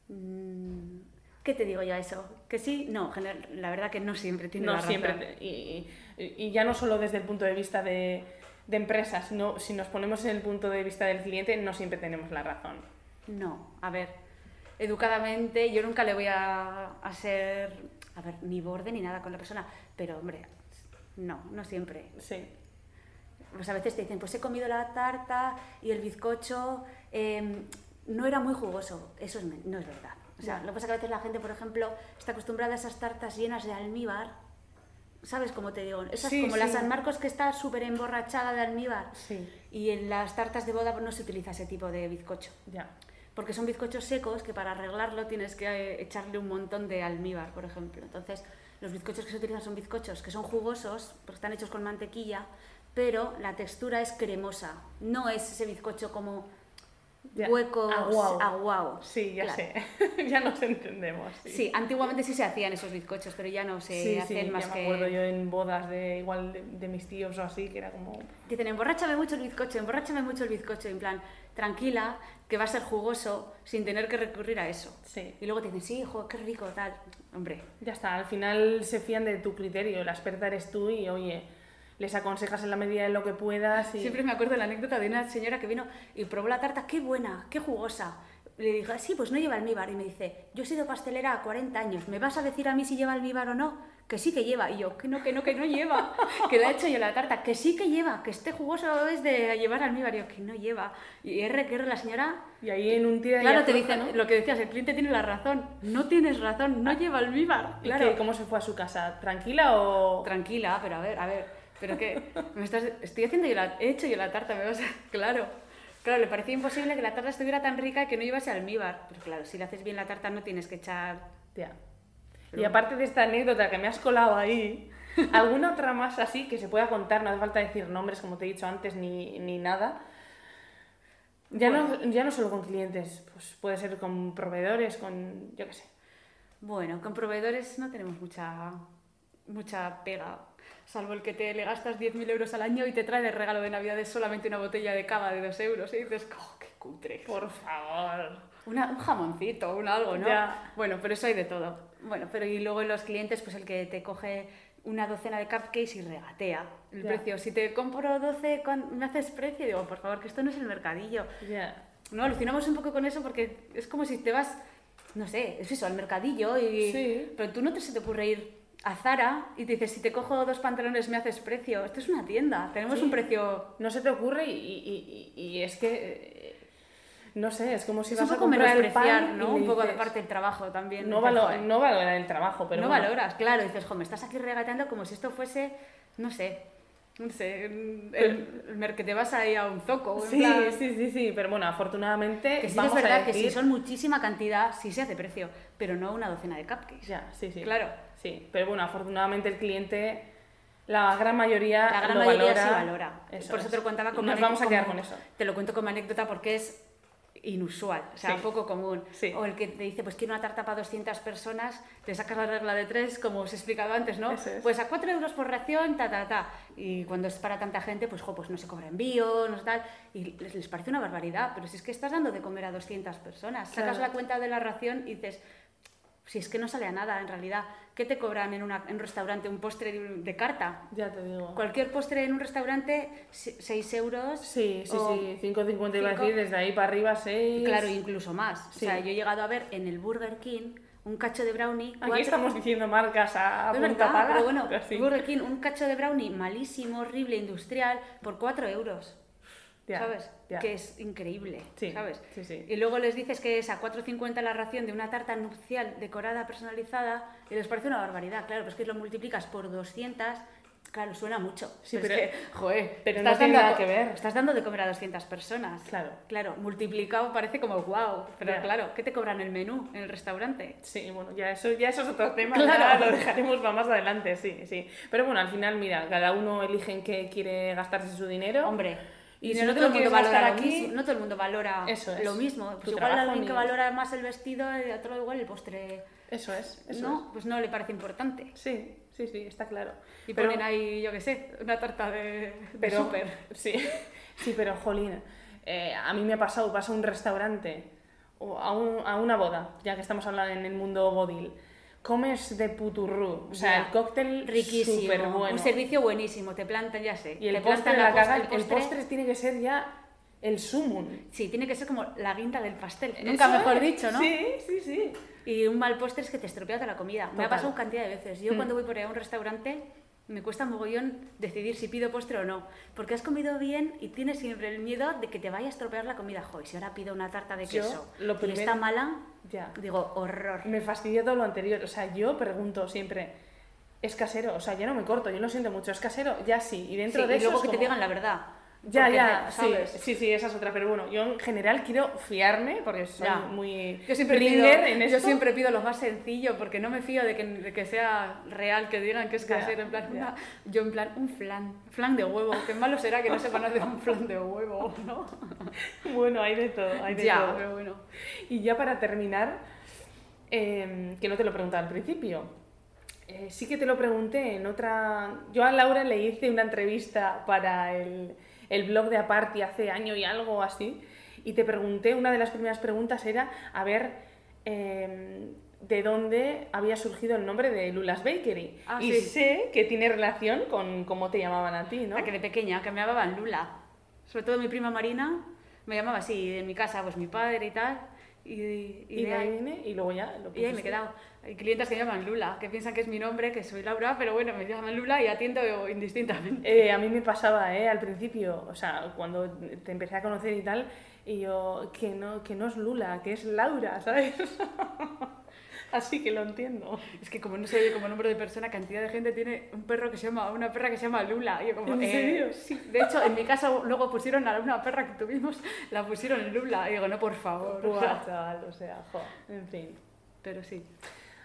Mm, ¿Qué te digo yo a eso? Que sí, no, la verdad que no siempre tiene no la razón. siempre. Y, y- ya no solo desde el punto de vista de, de empresas, sino si nos ponemos en el punto de vista del cliente, no siempre tenemos la razón. No, a ver, educadamente yo nunca le voy a, a ser, a ver, ni borde ni nada con la persona, pero hombre, no, no siempre. Sí. Pues a veces te dicen, pues he comido la tarta y el bizcocho em, no era muy jugoso. Eso es, no es verdad. O sea, lo que pasa es que a veces la gente, por ejemplo, está acostumbrada a esas tartas llenas de almíbar. ¿Sabes cómo te digo? Esas Sí, como la sí. San Marcos que está súper emborrachada de almíbar. Sí. Y en las tartas de boda no se utiliza ese tipo de bizcocho. Ya. Porque son bizcochos secos que para arreglarlo tienes que eh, echarle un montón de almíbar, por ejemplo. Entonces, los bizcochos que se utilizan son bizcochos que son jugosos, porque están hechos con mantequilla, pero la textura es cremosa. No es ese bizcocho como Ya. hueco, Aguao. aguao. Sí, ya Claro. sé. ya nos entendemos. Sí, Sí, antiguamente sí se hacían esos bizcochos, pero ya no se sí, hacen sí, más ya que... me acuerdo yo en bodas de igual de, de mis tíos o así, que era como... Dicen, emborráchame mucho el bizcocho, emborráchame mucho el bizcocho, en plan, tranquila, que va a ser jugoso sin tener que recurrir a eso. Sí. Y luego te dicen, sí, hijo, qué rico, tal. Hombre, Ya está, al final se fían de tu criterio, la experta eres tú y oye, les aconsejas en la medida de lo que puedas y... Siempre me acuerdo de la anécdota de una señora que vino y probó la tarta, qué buena, qué jugosa. Le dije, sí, pues no lleva almíbar. Y me dice, yo he sido pastelera a 40 años, ¿me vas a decir a mí si lleva almíbar o no? Que sí que lleva. Y yo, que no, que no, que no lleva. que le he hecho yo la tarta, que sí que lleva, que este jugoso es de llevar almíbar. Y yo, que no lleva. Y R, que R, la señora... Y ahí en un tira y Claro, te dicen, ¿no? lo que decías, el cliente tiene la razón. No tienes razón, no lleva almíbar. ¿Y Claro. qué? ¿Cómo se fue a su casa? ¿Tranquila o...? Tranquila, pero a ver, a ver, pero que me estás, estoy haciendo yo la, he hecho yo la tarta, me vas a, claro, claro, le parecía imposible que la tarta estuviera tan rica que no llevase almíbar, pero claro, si le haces bien la tarta no tienes que echar, Ya. Y aparte de esta anécdota que me has colado ahí, ¿alguna otra más así que se pueda contar? No hace falta decir nombres, como te he dicho antes, ni, ni nada. Ya, no, ya no solo con clientes, pues puede ser con proveedores, con, yo qué sé. bueno, con proveedores no tenemos mucha, mucha pega, salvo el que te le gastas 10.000 euros al año y te trae de regalo de Navidades solamente una botella de cava de 2 euros y dices, ¡oh, qué cutre! Por favor. Una- un jamoncito, un algo, ¿no? Ya. Bueno, pero eso hay de todo. Bueno, pero y luego los clientes, pues el que te coge una docena de cupcakes y regatea el Ya. precio. Si te compro 12, ¿cuán- ¿me haces precio? Digo, por favor, que esto no es el mercadillo. Ya. No, alucinamos un poco con eso porque es como si te vas, no sé, es eso, al mercadillo y... Sí. Pero tú no te se te ocurre ir a Zara y te dices, si te cojo dos pantalones me haces precio. Esto es una tienda, tenemos Sí. un precio... No se te ocurre y, y- y- y es que, eh, no sé, es como si Es vas un a comprar el pan ¿no? Un poco de dices- parte del trabajo también. No, valo- "Joder". no valora el trabajo, pero no bueno. valoras, claro, dices, jo, me estás aquí regateando como si esto fuese, no sé, no sé, el, el mer- que te vas ahí a un zoco. Sí, plan- sí, sí, sí, pero bueno, afortunadamente Que sí vamos es verdad a que si son muchísima cantidad, sí se hace precio, pero no una docena de cupcakes. Ya, sí, sí. Claro. Sí, pero bueno, afortunadamente el cliente, la gran mayoría La gran lo mayoría valora. sí valora. Eso Por eso es. te lo contaba como Nos vamos a quedar como- con eso. Te lo cuento como anécdota porque es inusual, o sea, Sí. poco común. Sí. O el que te dice, pues quiero una tarta para 200 personas, te sacas la regla de tres, como os he explicado antes, ¿no? Es. Pues a 4 euros por ración, ta, ta, ta. Y cuando es para tanta gente, pues, jo, pues no se cobra envío, no sé tal. Y les, les parece una barbaridad, pero si es que estás dando de comer a 200 personas, sacas Claro. la cuenta de la ración y dices, si es que no sale a nada en realidad, ¿qué te cobran en, una- en un restaurante un postre de, de carta? Ya te digo. Cualquier postre en un restaurante, 6 euros. Sí, sí, o- sí, 5.50 iba a decir, desde ahí para arriba 6. Claro, incluso más. Sí. O sea, yo he llegado a ver en el Burger King un cacho de brownie. Aquí estamos diciendo marcas a, Es punta verdad, pero bueno, pero sí. Burger King, un cacho de brownie malísimo, horrible, industrial, por 4 euros. ¿Sabes? Que es increíble, Sí, ¿sabes? sí, sí. Y luego les dices que es a 4,50 la ración de una tarta nupcial decorada, personalizada, y les parece una barbaridad. Claro, pues que lo multiplicas por 200, claro, suena mucho. Sí, es pero- que, joder, pero estás no tiene dando nada que ver. Estás dando de comer a 200 personas. Claro. Claro, multiplicado parece como wow, pero claro, ¿qué te cobran el menú en el restaurante? Sí, bueno, ya eso, ya eso es otro tema, Claro. lo dejaremos para más adelante, sí, sí. Pero bueno, al final, mira, cada uno elige en qué quiere gastarse su dinero. Hombre, Y si no, no todo el mundo valora gastar lo aquí, mismo, no todo el mundo valora Eso es. lo mismo. Pues igual alguien que valora más el vestido y otro igual el postre Eso es, eso no, pues no le parece importante. Sí, sí, sí, está claro. Y Pero- ponen ahí, yo qué sé, una tarta de, de súper. Sí, sí, pero jolín, eh, a mí me ha pasado, vas a un restaurante o a, un- a una boda, ya que estamos hablando en el mundo bodil, comes de puturru, o sea, el cóctel Riquísimo. súper bueno. Un servicio buenísimo, te plantan, ya sé. y el te postre, la pos- cagan- el postre tiene que ser ya el sumum. Sí, tiene que ser como la guinda del pastel. Eso Nunca mejor es. dicho, ¿no? Sí, sí, sí. Y un mal postre es que te estropea toda la comida. Me ha pasado cantidad de veces. Yo Mm. cuando voy por ahí a un restaurante me cuesta mogollón decidir si pido postre o no. Porque has comido bien y tienes siempre el miedo de que te vaya a estropear la comida. Joder, si ahora pido una tarta de Yo, queso lo y primero- está mala, Ya. digo, horror. Me fastidia todo lo anterior. O sea, yo pregunto siempre, ¿es casero? O sea, ya no me corto, yo lo siento mucho, ¿es casero? Ya sí. Y dentro Sí, de y eso. luego es que te como- digan la verdad. Ya, Porque ya, sí, sí, sí, esa es otra. Pero bueno, yo en general quiero fiarme porque soy Ya. muy Yo siempre, pido, en esto. yo siempre pido lo más sencillo porque no me fío de que, de que sea real, que digan que es casero. En plan, una- yo en plan, un flan, flan de huevo. Qué malo será que no sepan hacer un flan de huevo, ¿no? Bueno, hay de todo, hay de ya, todo. pero bueno. Y ya para terminar, eh, que no te lo preguntaba al principio, eh, sí que te lo pregunté en otra... Yo a Laura le hice una entrevista para el, el blog de Aparti hace año y algo así, y te pregunté, una de las primeras preguntas era, a ver, eh, de dónde había surgido el nombre de Lula's Bakery. Ah, y sí. sé que tiene relación con cómo te llamaban a ti, ¿no? La que de pequeña, que me llamaban Lula. Sobre todo mi prima Marina me llamaba así, en mi casa, pues mi padre y tal. Y, y, Y de ahí vine y luego ya lo y ahí me he quedado. Hay clientes que me llaman Lula, que piensan que es mi nombre, que soy Laura, pero bueno, me llaman Lula y atiendo indistintamente. Eh, a mí me pasaba, ¿eh? Al principio, o sea, cuando te empecé a conocer y tal, y yo, que no, que no es Lula, que es Laura, ¿sabes? Así que lo entiendo. Es que como no se oye como nombre de persona, cantidad de gente tiene un perro que se llama, una perra que se llama Lula. Y yo como, ¿En eh, serio? sí. De hecho, en mi casa luego pusieron a una perra que tuvimos, la pusieron Lula. Y digo, no, por favor. o sea, Buah, chaval, o sea, jo, en fin. pero sí.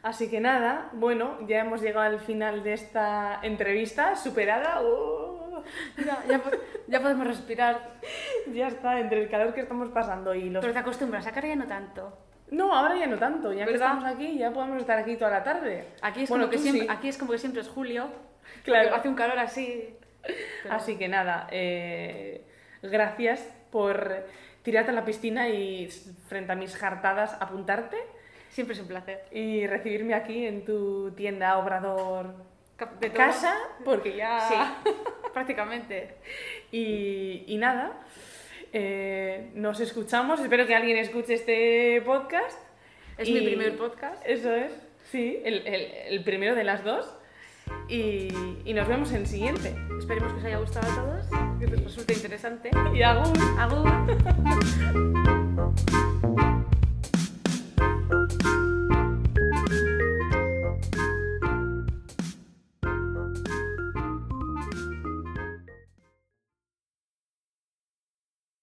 Así que nada, bueno, ya hemos llegado al final de esta entrevista, superada. ¡uh! Ya, ya podemos respirar. ya está, entre el calor que estamos pasando y los... Pero te acostumbras, acá ya no tanto. No, ahora ya no tanto, ya que ¿Verdad? estamos aquí, ya podemos estar aquí toda la tarde. Aquí es, Bueno, como, que siempre, sí. aquí es como que siempre es julio. Claro. Hace un calor así. pero- Así que nada, eh, gracias por tirarte a la piscina y frente a mis jartadas apuntarte Siempre es un placer. y recibirme aquí en tu tienda Obrador de todo. Casa, porque ya... Sí, prácticamente. Y, y nada, eh, nos escuchamos, espero que alguien escuche este podcast. Es Y- mi primer podcast. Eso es, sí, el, el- el primero de las dos. Y, y nos vemos en el siguiente. Esperemos que os haya gustado a todos, que os resulte interesante. Y agur. Agur.